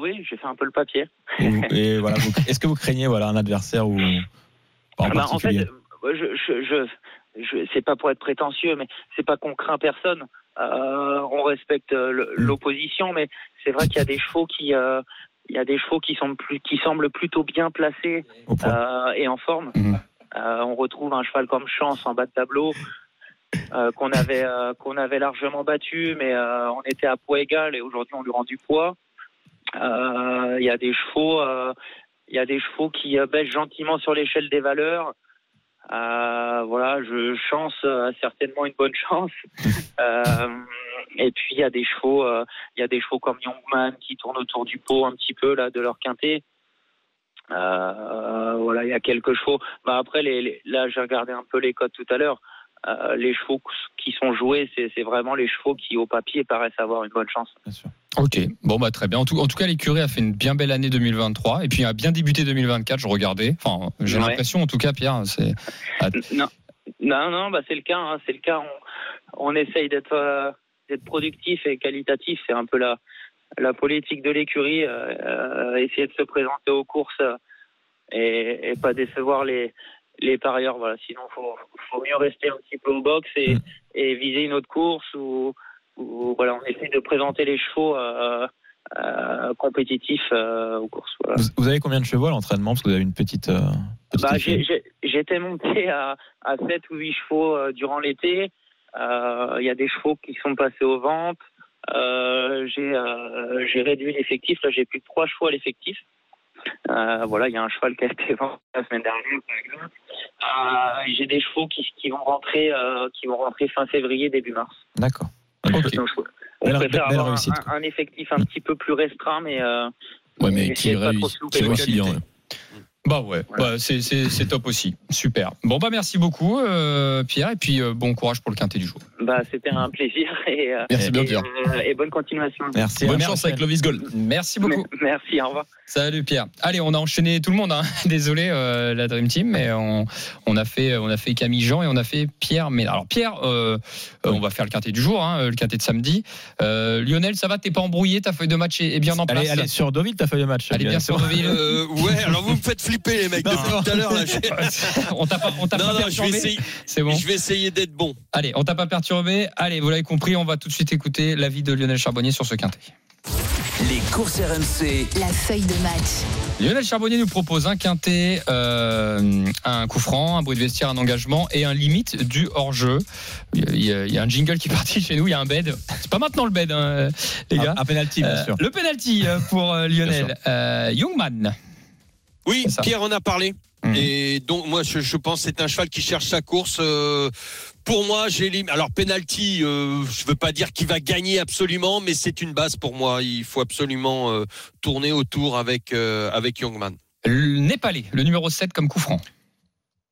Oui, j'ai fait un peu le papier. Et, vous- et voilà, vous- est-ce que vous craignez voilà un adversaire ou en Ah bah, en fait, euh, je, je, je, je- c'est pas pour être prétentieux, mais c'est pas qu'on craint personne. Euh, on respecte euh, Mm. l'opposition, mais c'est vrai qu'il y a des chevaux qui, euh, il y a des chevaux qui semblent plus, qui semblent plutôt bien placés euh, et en forme. Euh, on retrouve un cheval comme Chance en bas de tableau. qu'on avait qu'on avait largement battu mais on était à poids égal et aujourd'hui on lui rend du poids il y a des chevaux il y a des chevaux qui euh, baissent gentiment sur l'échelle des valeurs Euh, voilà, je chance euh, certainement une bonne chance. Et puis il y a des chevaux, il y a des chevaux comme Youngman qui tournent autour du pot un petit peu là de leur quintet. Voilà, il y a quelques chevaux. Bah après, les, là, j'ai regardé un peu les codes tout à l'heure. Les chevaux qui sont joués, c'est vraiment les chevaux qui, au papier, paraissent avoir une bonne chance. Ok, bon bah très bien. En tout, en tout cas, l'écurie a fait une bien belle année 2023 et puis a bien débuté 2024. Je regardais. Enfin, j'ai Ouais. l'impression, en tout cas, Pierre, c'est. Non, non, non, bah c'est le cas. hein, c'est le cas. On, on essaye d'être euh, d'être productif et qualitatif. C'est un peu la la politique de l'écurie. euh, euh, essayer de se présenter aux courses et, et pas décevoir les les parieurs. Voilà. Sinon, faut faut mieux rester un petit peu au box et, et viser une autre course ou, voilà, on essaie de présenter les chevaux euh, euh, compétitifs euh, aux courses. Voilà. Vous, vous avez combien de chevaux à l'entraînement? Parce que vous avez une petite. petite Bah, J'étais monté à, à 7 ou 8 chevaux durant l'été. Il y a des chevaux qui sont passés aux ventes. Euh, j'ai euh, réduit l'effectif. Là, j'ai plus de 3 chevaux à l'effectif. Euh, voilà, il y a un cheval qui a été vendu la semaine dernière, j'ai des chevaux qui, qui vont rentrer, qui vont rentrer fin février, début mars. D'accord. Donc, on Belle- préfère belle avoir un- réussite, un, un effectif un petit peu plus restreint, mais, euh, Ouais, mais qui louper, qui réussit bien. ouais. Bah ouais, bah, c'est- c'est c'est top aussi. Super. Bon bah merci beaucoup, euh, Pierre, et puis euh, bon courage pour le quintet du jour. Bah, c'était un plaisir et, euh, Merci bien, et, Pierre. euh, et bonne continuation. Merci. Bonne chance avec Lovis Gold. Merci beaucoup. Merci, au revoir. Salut Pierre. Allez, on a enchaîné tout le monde. hein. Désolé euh, la Dream Team, mais on, on a fait on a fait Camille Jean et on a fait Pierre. Mais alors Pierre, on va faire le quintet du jour, hein, le quintet de samedi. Euh, Lionel, ça va? T'es pas embrouillé? Ta feuille de match est, est bien en place? Allez, allez, sur Deauville, ta feuille de match. Elle est bien C'est sur. Deauville. Euh, ouais, alors vous me faites flipper les mecs Non, depuis non. tout à l'heure là. j'ai- on t'a pas, on t'a Non, pas non, je vais perturbé. C'est bon. je vais essayer d'être bon. Allez, on t'a pas perturbé. Allez, vous l'avez compris, on va tout de suite écouter l'avis de Lionel Charbonnier sur ce quintet. Les courses RMC. La feuille de match. Lionel Charbonnier nous propose un quintet, euh, un coup franc, un bruit de vestiaire, un engagement et un limite du hors-jeu. Il y, a, il y a un jingle qui est parti chez nous, il y a un bed. C'est pas maintenant le bed, hein, les gars. Un, un penalty, bien Euh, sûr. le penalty euh, pour Lionel. Euh, Youngman. Oui. Pierre en a parlé. Mhm. Et donc moi je, je pense que c'est un cheval qui cherche sa course. euh, pour moi, j'ai alors penalty. Euh, je veux pas dire qu'il va gagner absolument, mais c'est une base pour moi. Il faut absolument euh, tourner autour avec avec Youngman. Le Népalais, le numéro 7 comme coup franc.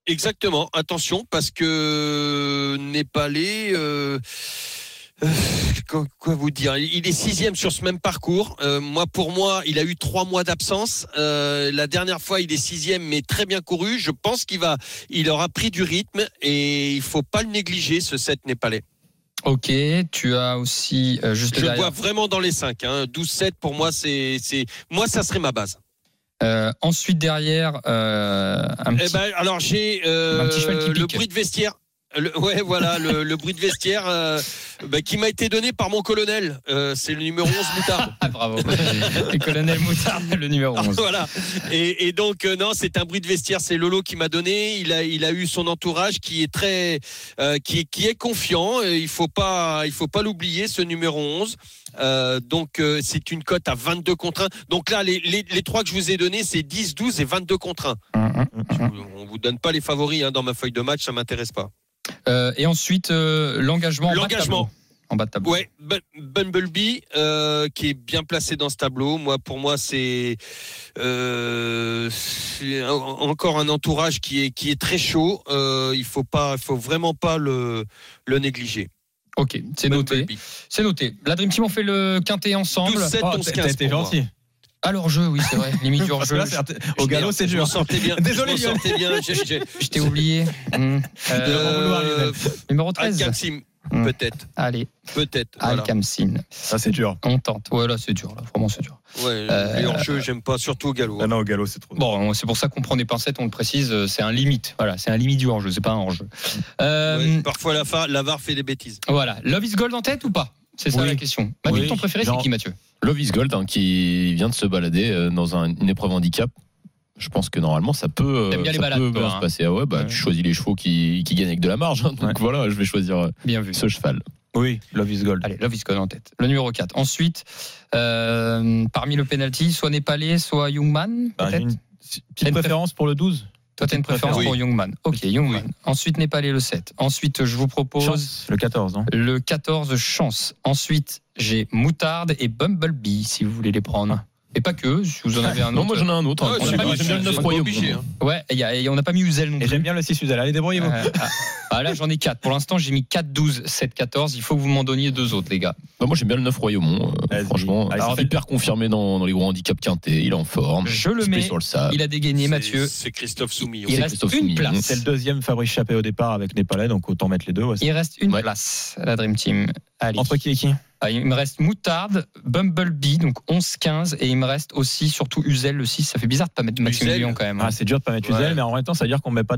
Exactement. Attention parce que Népalais. Euh, quoi, vous dire? Il est sixième sur ce même parcours. Euh, moi, pour moi, il a eu trois mois d'absence. Euh, la dernière fois, il est sixième, mais très bien couru. Je pense qu'il va, il aura pris du rythme et il faut pas le négliger, ce 7 népalais. Ok, tu as aussi juste Je derrière. vois vraiment dans les 5. Hein. 12-7, pour moi, c'est, c'est, moi, ça serait ma base. Euh, ensuite derrière, euh, un Eh ben, alors j'ai euh, Un petit cheval qui le bruit de vestiaire. Le- ouais, voilà, le, le bruit de vestiaire euh, bah, qui m'a été donné par mon colonel. Euh, c'est le numéro 11 moutarde. Ah, bravo. Le colonel Moutard, le numéro 11. voilà. Et, et donc euh, non, c'est un bruit de vestiaire. C'est Lolo qui m'a donné. Il a, il a eu son entourage qui est très, qui est, qui est confiant. Il faut pas, il faut pas l'oublier, ce numéro 11. Euh, donc euh, c'est une cote à 22 contre 1. Donc là, les, les, les trois que je vous ai donnés, c'est 10, 12 et 22 contre 1. Hum, hum. On vous donne pas les favoris hein, dans ma feuille de match, ça m'intéresse pas. Euh, et ensuite, euh, l'engagement en bas de L'engagement. tableau. En bas de tableau. Ouais, Bu- Bumblebee euh, qui est bien placé dans ce tableau. Moi, pour moi, c'est euh, encore un entourage qui est qui est très chaud. Euh, il faut pas, il faut vraiment pas le le négliger. Ok, c'est noté. C'est noté. La Dream Team, on fait le quintet ensemble. 12, 7, Oh, 11, t'as 15 t'as été pour moi. gentil. Alors jeu, oui, c'est vrai. Limite hors-jeu. là, c'est- au galop, c'est dur. sortais bien. Désolé, je sortais bien. Je t'ai oublié. Hum. Euh, Euh, numéro 13. Al-Kamsim, Hmm. peut-être, Allez, peut-être. Voilà. Al-Kamsin. Ça, c'est dur. On tente. Ouais, là, c'est dur. Là. Vraiment, c'est dur. Ouais, Euh, les hors-jeux, j'aime pas, surtout au galop. Ah non, au galop, c'est trop dur. Bon, c'est pour ça qu'on prend des pincettes, on le précise. euh, C'est un limite. Voilà, c'est un limite du hors-jeu. C'est pas un hors-jeu. Euh, Ouais, parfois la, fa- la VAR fait des bêtises. Voilà. Love is Gold en tête ou pas? C'est ça Oui. la question. Mathieu, Oui. ton préféré, c'est qui, Mathieu? Lovis Gold hein, qui vient de se balader euh, dans un- une épreuve handicap. Je pense que normalement ça peut, euh, T'aimes bien les ça balades, peut toi, bien hein. se passer. Ah ouais, bah, Ouais. tu choisis les chevaux qui, qui gagnent avec de la marge. hein. donc Ouais. voilà, je vais choisir euh, Bien vu. ce cheval. Oui, Love is Gold. Allez, Love is Gold en tête. Le numéro 4. Ensuite, euh, parmi le penalty, soit Népalais, soit Youngman, Bah, peut-être? une petite préférence pour le 12. Toi, tu as une préférence Oui. pour Youngman. Ok, Youngman. Ensuite, Népalais le 7. Ensuite, je vous propose Chance, le 14, non? Le 14, Chance. Ensuite, j'ai Moutarde et Bumblebee, si vous voulez les prendre. Et pas que, si vous en avez un autre. Non, moi j'en ai un autre. Ouais, hein. c'est J'aime pas- bien- j'aime bien le c'est 9 pas royaumes. obligé, hein. Ouais, y a- et on n'a pas mis Uzel non plus. j'aime bien le 6 Uzel. Allez, débrouillez-vous. Euh, ah. Ah, là, j'en ai 4. Pour l'instant, j'ai mis 4, 12, 7, 14. Il faut que vous m'en donniez deux autres, les gars. Bah, moi j'aime bien le 9 Royaumont. euh, Vas-y. franchement, Allez, alors, c'est hyper confirmé dans, dans les gros handicaps quintés. Il est en forme. Je le mets. sur le sable. Il a dégainé, Mathieu. C'est Christophe Soumillon. Il reste Christophe une place. C'est le deuxième Fabrice Chappé au départ avec Népalais, donc autant mettre les deux. Il reste une place, la Dream Team. Allez. Entre qui et qui? Ah, il me reste Moutarde, Bumblebee, donc 11-15. Et il me reste aussi, surtout, Uzel, le 6. Ça fait bizarre de pas mettre. Lyon quand même. hein. Ah, C'est dur de pas mettre Ouais. Uzel, mais en même temps, ça veut dire qu'on met pas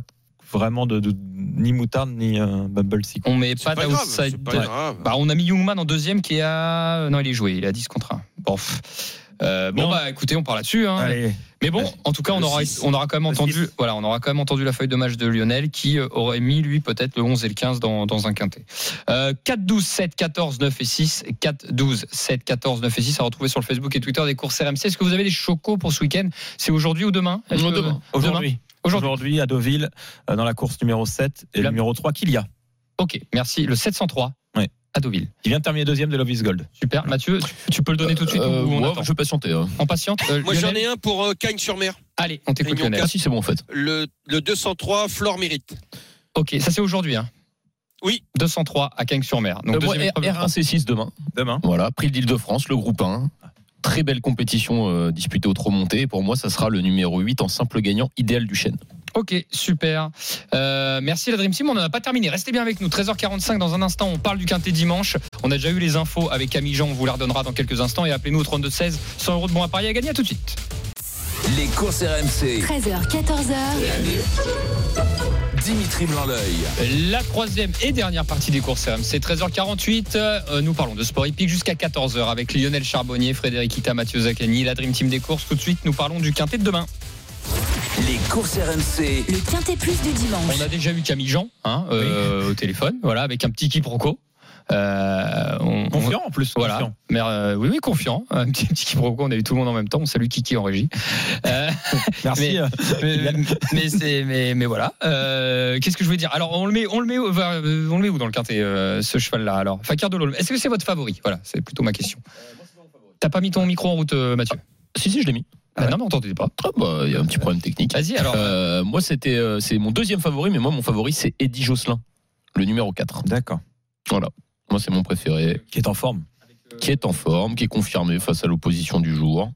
vraiment de, de- ni moutarde ni euh, Bumble Sea. On met pas d'outside. Bah, on a mis Youngman en deuxième qui est à. Non, il est joué, il est à 10 contre 1. Bon. Euh, bon Non. bah écoutez, on part là-dessus. Hein. Mais bon, en tout cas, on Le aura, on aura quand même entendu, voilà, on aura quand même entendu la feuille de match de Lionel qui euh, aurait mis lui peut-être le 11 et le 15 dans, dans un quintet. Euh, 4, 12, 7, 14, 9 et 6. 4, 12, 7, 14, 9 et 6 à retrouver sur le Facebook et Twitter des courses RMC. Est-ce que vous avez des chocos pour ce week-end? C'est aujourd'hui ou demain? Non, demain. aujourd'hui. Aujourd'hui. Aujourd'hui, à Deauville, euh, dans la course numéro 7 et La- le numéro 3, Kilia, Ok, merci. Le 703 Ouais. À Deauville. qui vient de terminer deuxième de Love is Gold. Super. Mathieu, tu, tu peux le donner tout de suite Euh, ou on ouais, attend je vais patienter. hein. On patiente Euh, Moi j'en ai un pour euh, Cagnes-sur-Mer. Allez, on t'écoute Lionel. Ah si, c'est bon en fait. Le, le 203, Flore Mérite. Ok, ça c'est aujourd'hui. Hein. Oui. 203 à Cagnes-sur-Mer. Donc Euh, moi, deuxième épreuve de R1 C6 demain. Demain. Voilà, prix d'Île-de-France, le groupe 1. Très belle compétition euh, disputée au trop monté. Pour moi, ça sera le numéro 8 en simple gagnant idéal du chêne. Ok, super. Euh, merci la Dream Team. On n'en a pas terminé. Restez bien avec nous. 13h45 dans un instant. On parle du quintet dimanche. On a déjà eu les infos avec Camille Jean. On vous la redonnera dans quelques instants. Et appelez-nous au 32 16. 100 euros de bons à parier à gagner. À tout de suite. Les courses RMC. 13h, 14h. Dimitri Blanc-L'œil. La troisième et dernière partie des courses RMC. 13h48. Euh, nous parlons de sport hippique jusqu'à 14h avec Lionel Charbonnier, Frédéric Ita, Mathieu Zaccani, la Dream Team des courses. Tout de suite, nous parlons du quintet de demain. Courses RMC. Le quintet plus du dimanche. On a déjà eu Camille Jean hein, euh, au téléphone, voilà, avec un petit quiproquo. Euh, on- Confiant en plus. Voilà. confiant. Mais euh, oui, oui, confiant. Un petit, petit quiproquo. On a eu tout le monde en même temps. On salue Kiki en régie. Euh, Merci. Mais- mais, mais c'est, mais, mais voilà. Euh, qu'est-ce que je veux dire? Alors, on le met, on le met, on le met où dans le quintet euh, ce cheval-là Alors, Fakir de l'Olme. Est-ce que c'est votre favori? Voilà, c'est plutôt ma question. T'as pas mis ton micro en route, Mathieu? Si, si, je l'ai mis. Ah, Non, mais on t'entendait pas. Ah, bah, il y a un petit problème technique. Vas-y, alors. Euh, moi, c'était, euh, c'est mon deuxième favori, mais moi, mon favori, c'est Eddie Josselin, le numéro 4. D'accord. Voilà. Moi, c'est mon préféré, Qui est en forme. qui est en forme, qui est confirmé face à l'opposition du jour.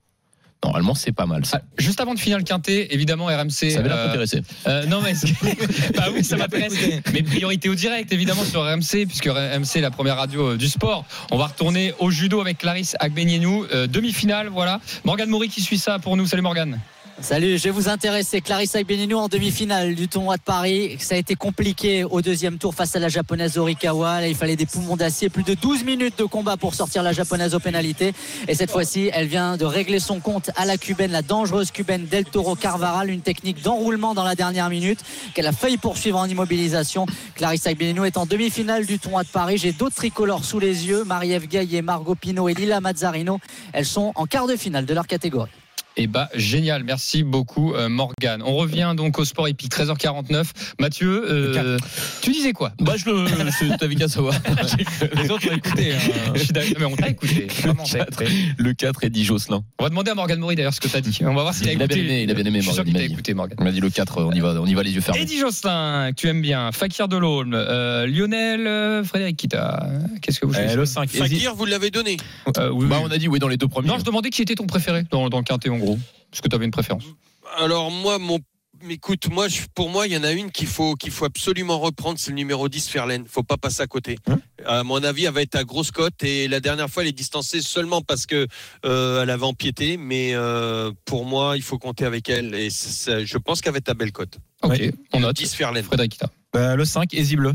Normalement, c'est pas mal. Ça, Ah, Juste avant de finir le quintet, évidemment, RMC. ça l'air euh, intéressé. Euh, non, mais bah oui, ça m'intéresse. Mais priorité au direct, évidemment, sur RMC, puisque RMC est la première radio euh, du sport. On va retourner au judo avec Clarisse Agbenienou, euh, demi-finale, voilà. Morgane Maury qui suit ça pour nous. Salut Morgane. Salut, je vais vous intéresser. Clarissa Benenou en demi-finale du tournoi de Paris. Ça a été compliqué au deuxième tour face à la japonaise Orikawa. Il fallait des poumons d'acier. Plus de 12 minutes de combat pour sortir la japonaise aux pénalités. Et cette fois-ci, elle vient de régler son compte à la cubaine, la dangereuse cubaine Del Toro Carvaral. Une technique d'enroulement dans la dernière minute qu'elle a failli poursuivre en immobilisation. Clarissa Benenou est en demi-finale du tournoi de Paris. J'ai d'autres tricolores sous les yeux. Marie-Ève Gaillet, Margot Pino et Lila Mazzarino. Elles sont en quart de finale de leur catégorie. Eh bah, génial. Merci beaucoup, euh, Morgane. On revient donc au sport épique, 13h49. Mathieu, euh, tu disais quoi? Bah, je le. T'avais qu'à savoir. Les autres ont écouté. hein. Je suis d'accord, mais on t'a écouté. Vraiment, on t'a écouté. le 4, Eddie Josselin. On va demander à Morgane Maury d'ailleurs ce que t'as dit. On va voir s'il a Il a écouté. bien aimé, il a bien aimé, Je suis sûr il dit. écouté, Morgane. On m'a dit le 4, on y va, on y va les yeux fermés. Eddie que tu aimes bien. Fakir de l'Aulne, euh, Lionel, euh, Frédéric Kita. Qu'est-ce que vous Eh, choisissez le 5. Fakir, vous l'avez donné. Euh, oui, Bah, oui. on a dit oui dans les deux premiers. Non, je demandais qui était ton préféré dans, dans le quintet en gros. Est-ce que tu avais une préférence Alors moi, mon Écoute, moi, je- pour moi, il y en a une qu'il faut, qu'il faut absolument reprendre, c'est le numéro 10, Ferlaine. Faut pas passer à côté. Hein à mon avis, elle va être à grosse cote et la dernière fois, elle est distancée seulement parce que euh, elle avait empiété. Mais euh, pour moi, il faut compter avec elle et je pense qu'elle va être à belle cote. Ok, Ouais. on note. 10 Ferlaine. Frédéric. Bah, le 5, Easy Bleu.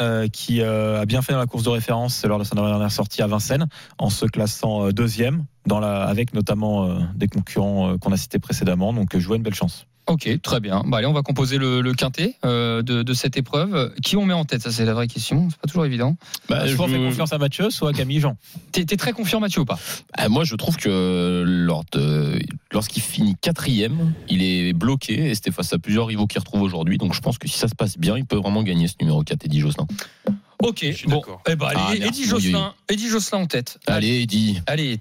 Euh, qui euh, a bien fait dans la course de référence lors de sa dernière sortie à Vincennes, en se classant euh, deuxième, avec notamment des concurrents qu'on a cités précédemment. Donc, je une belle chance. Ok, très bien. Bah, allez, on va composer le, le quintet euh, de, de cette épreuve. Qui on met en tête? Ça, c'est la vraie question. C'est pas toujours évident. Bah, soit on je- fait confiance à Mathieu, soit à Camille Jean. T'es très confiant, Mathieu, ou pas? Ah, moi, je trouve que lors de- lorsqu'il finit quatrième, il est bloqué et c'était face à plusieurs rivaux qu'il retrouve aujourd'hui. Donc, je pense que si ça se passe bien, il peut vraiment gagner ce numéro 4, Eddie Jocelyn. Ok, suis bon. Eh ben, allez, Ah, Eddie Josselin en tête. Allez, Eddie. Allez,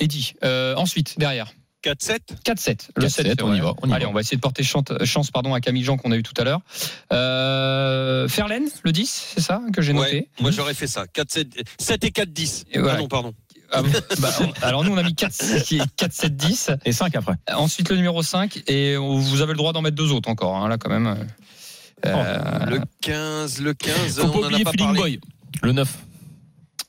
Eddie. Euh, ensuite, derrière. 4-7 4-7. Le 4-7, 7, on y va, on y Allez, va. on va essayer de porter chante- chance pardon, à Camille Jean qu'on a eu tout à l'heure. Euh, Ferlaine, le 10, c'est ça que j'ai Ouais, noté moi j'aurais fait ça. 4, 7, 7 et 4, 10. Et voilà. Ah non, pardon. Ah bon Bah, alors nous, on a mis 4, 4 7, 10. Et 5 après. Ensuite, le numéro 5. Et vous avez le droit d'en mettre deux autres encore, hein, là, quand même. Euh, Le 15, le 15, Faut on pas oublier Feeling parlé. Boy. Le 9.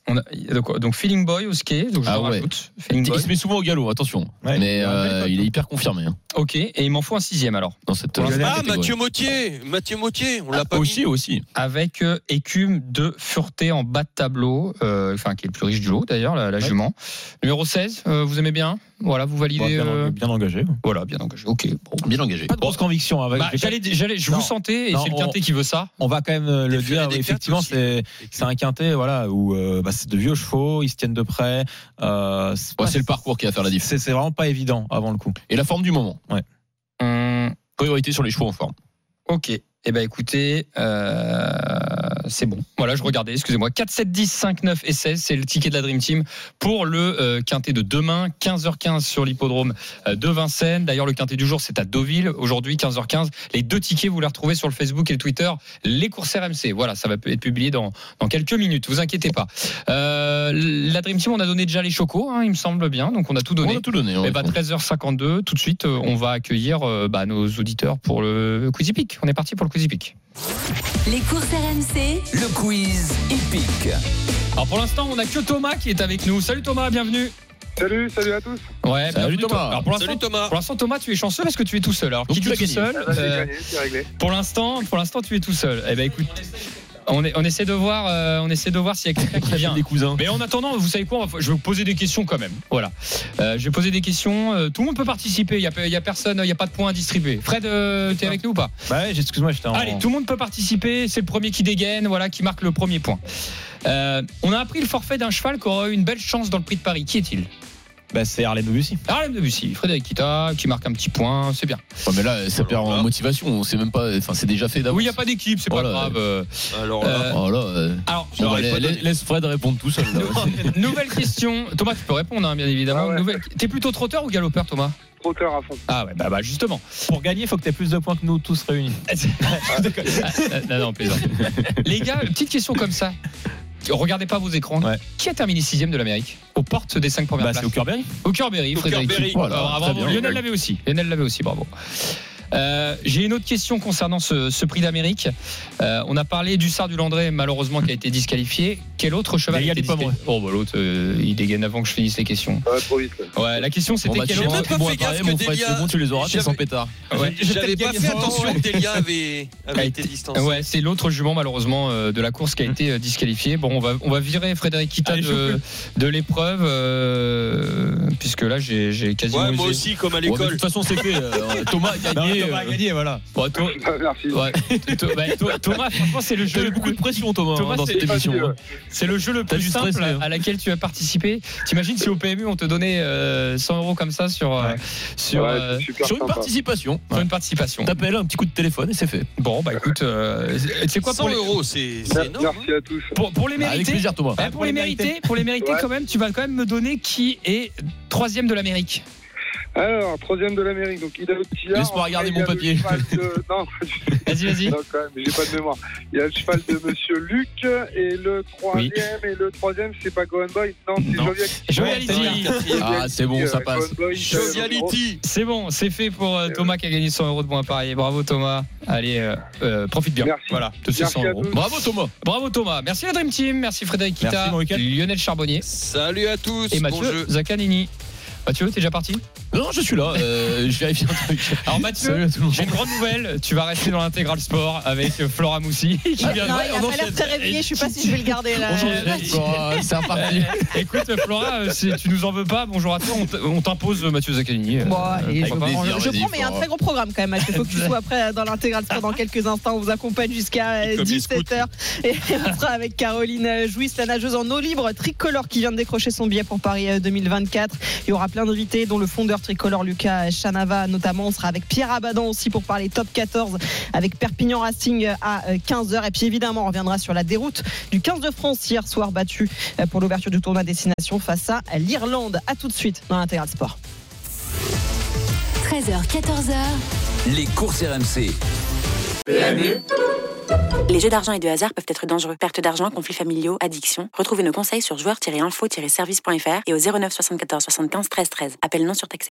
On a- donc, donc, Feeling Boy au ski. Donc, je Ah ouais. rajoute. Feeling Il Boy. se met souvent au galop, attention. Ouais. Mais euh, il est hyper confirmé hein, Ok. Et il m'en faut un sixième alors. dans cette Ah, catégorie. Mathieu Mautier. Mathieu Mautier, on l'a pas Aussi, mis. aussi. avec euh, écume de fureté en bas de tableau, euh, enfin qui est le plus riche du lot d'ailleurs, la, la Ouais. jument. Numéro 16, euh, vous aimez bien Voilà, vous Bon, validez. bien, euh, bien engagé. Voilà, bien engagé. Ok. Bon. Bien engagé. Pas de grosse conviction. Avec, Bah, j'allais, j'allais, je Non. vous sentais et Non, c'est le on- quintet qui veut ça. on va quand même euh, le Des dire. Effectivement, c'est c'est un quintet voilà où euh, bah, c'est de vieux chevaux, ils se tiennent de près. Euh, c'est Ouais, pas- c'est le parcours qui va faire la différence. c'est c'est vraiment pas évident avant le coup. Et la forme du moment. Hum, Priorité sur les chevaux en forme. ok. Eh ben écoutez, euh, c'est bon. Voilà, je regardais, excusez-moi. 4, 7, 10, 5, 9 et 16, c'est le ticket de la Dream Team pour le euh, quintet de demain, 15h15 sur l'hippodrome euh, de Vincennes. D'ailleurs, le quintet du jour, c'est à Deauville. Aujourd'hui, 15h15. Les deux tickets, vous les retrouvez sur le Facebook et le Twitter, les courses RMC. Voilà, ça va être publié dans, dans quelques minutes, vous inquiétez pas. Euh, la Dream Team, on a donné déjà les chocos, hein, il me semble bien, donc on a tout donné. On a tout donné. Eh ouais. ben, 13h52, tout de suite, euh, on va accueillir euh, bah, nos auditeurs pour le Quizy Peak. On est parti pour le Quizy Peak. Les courses RMC, Le quiz épique. Alors pour l'instant, on a que Thomas qui est avec nous. Salut Thomas, bienvenue. Salut, salut à tous. Ouais, Salut Thomas. Alors pour l'instant, Salut Thomas. pour l'instant, Thomas, tu es chanceux parce que tu es tout seul. Alors Donc qui tu tout gagné. seul Ah, bah, euh, gagné, c'est réglé. Pour l'instant, pour l'instant, tu es tout seul. Eh ben écoute, on, est- on essaie de voir, euh, on essaie de voir s'il y a quelqu'un qui vient. Des cousins. Mais en attendant, vous savez quoi va- Je vais vous poser des questions quand même. Voilà. Euh, je vais poser des questions. euh, tout le monde peut participer. Il y a, personne, il y a pas de points à distribuer. Fred, euh, t'es avec nous ou pas? Bah ouais, excuse-moi, j'étais en. Allez, tout le monde peut participer. C'est le premier qui dégaine, voilà, qui marque le premier point. On a appris le forfait d'un cheval qui aura eu une belle chance dans le Prix de Paris. Qui est-il? Bah, c'est Harlem Debussy. Harlem Debussy, Frédéric Kita, qui marque un petit point, c'est bien. Ouais, mais là, ça perd en motivation. On sait même pas. Enfin, c'est déjà fait d'avance. Oui, il n'y a pas d'équipe, c'est Voilà. pas grave. euh. Alors là, Euh, Oh là, euh, alors, bah, la- laisse Fred répondre tout seul. là. nouvelle question. Thomas, tu peux répondre, hein, bien évidemment. Ah ouais. Nouvelle- T'es plutôt trotteur ou galopeur, Thomas? Trotteur à fond. Ah ouais, bah, bah justement. Pour gagner, il faut que tu aies plus de points que nous tous réunis. Ah, ah, non, non, plaisante. Les gars, petite question comme ça. Regardez pas vos écrans. Ouais. Qui a terminé sixième de l'Amérique Aux portes des cinq premières Bah, places c'est au Curberry. Au Kerberry, Au Frédéric. Voilà, Ah, bravo. bien. Lionel l'avait aussi. Lionel l'avait aussi, bravo. Euh, J'ai une autre question concernant ce, ce prix d'Amérique. Euh, on a parlé du Sard du Landré, malheureusement, qui a été disqualifié. Quel autre cheval a été Pomereux. disqualifié Oh, bah l'autre, euh, il dégaine avant que je finisse les questions. Trop vite. Ouais, la question Bon, c'était bah, tu quel j'ai autre même pas bon, fait gaffe mon que Delia- bon, tu les auras, t'es sans pétard. Ouais. j'avais pas fait attention que Delia avait, A avait été- été distancé. Ouais, c'est l'autre jument malheureusement euh, de la course qui a été euh, disqualifié. Bon, on va on va virer Frédéric Kita Allez, de, de l'épreuve euh, puisque là j'ai j'ai quasiment Ouais, moi usé. aussi, comme à Bon, de l'école. toute façon, c'est fait. Thomas a gagné. Thomas a euh, gagné, voilà. Bon, toi- Merci. ouais, bah, Thomas, franchement, c'est le jeu T'as eu le beaucoup de pression, Thomas, Thomas, hein, dans cette émission. Hein. ouais. c'est le jeu le plus simple hein. à laquelle tu as participé. T'imagines si au PMU on te donnait euh, 100 euros comme ça sur euh, sur Ouais, euh, une participation. sur une participation. T'appelles un petit coup de téléphone et c'est fait. Bon, bah écoute, euh, c'est quoi pour 100 les, euros, c'est énorme. Merci à tous. pour, pour les Avec mériter plaisir, Thomas. Eh, pour, les mériter, pour les mériter Ouais. quand même, tu vas quand même me donner qui est troisième de l'Amérique. Alors, troisième de l'Amérique, donc Ida Outillard. Laisse-moi regarder Après, mon il y a le papier. cheval de- Non. Vas-y, vas-y. Non, quand même, j'ai pas de mémoire. Il y a le cheval de Monsieur Luc et le troisième, et le troisième, c'est pas Cohen Boy. Non, c'est. Jovial. Joviality. Ah, c'est bon, ça passe. Joviality. C'est bon, c'est fait pour euh, Thomas qui a gagné 100 euros de bons à parier. Bravo Thomas. Allez, euh, euh, profite bien. Merci. Voilà, de ces Merci 100 à euros. Bravo, Thomas. Bravo Thomas. Merci la Dream Team. Merci Frédéric Kita, bon. Lionel Charbonnier Salut à tous. et Bon Mathieu jeu. Zaccanini. Mathieu, t'es déjà parti? Non, je suis là. euh, je vérifie un truc. Alors Mathieu, j'ai une grande nouvelle. Tu vas rester dans l'intégral sport avec euh, Flora Moussi. qui Ah, vient- non, il a on pas l'air très réveillé. Je sais pas si je vais le garder là. Bonjour, Euh, Bon, c'est reparti. Eh, Écoute, Flora, euh, c'est- tu nous en veux pas. Bonjour à toi. On t'impose euh, Mathieu Zaccanini. Bon, je, prends, plaisir, je vas-y, prends, mais il y a un très gros programme quand même. Mathieu. Il faut que tu sois prêt dans l'intégral sport dans quelques instants. On vous accompagne jusqu'à euh, Comme les scouts. 17h. Et on sera avec Caroline Jouisse, la nageuse en eau libre tricolore qui vient de décrocher son billet pour Paris euh, 2024. Il y aura plein d'invités, dont le fondeur tricolore Lucas Chanava notamment. On sera avec Pierre Abadan aussi pour parler top 14 avec Perpignan Racing à 15h. Et puis évidemment, on reviendra sur la déroute du 15 de France hier soir battu euh, pour l'ouverture du tournoi destination face à l'Irlande. À tout de suite dans l'intégral sport. 13h, 14h. Les courses RMC. Les jeux d'argent et de hasard peuvent être dangereux. Perte d'argent, conflits familiaux, addiction. Retrouvez nos conseils sur joueurs-info-service.fr et au 09 74 75 13 13. Appel non surtaxé.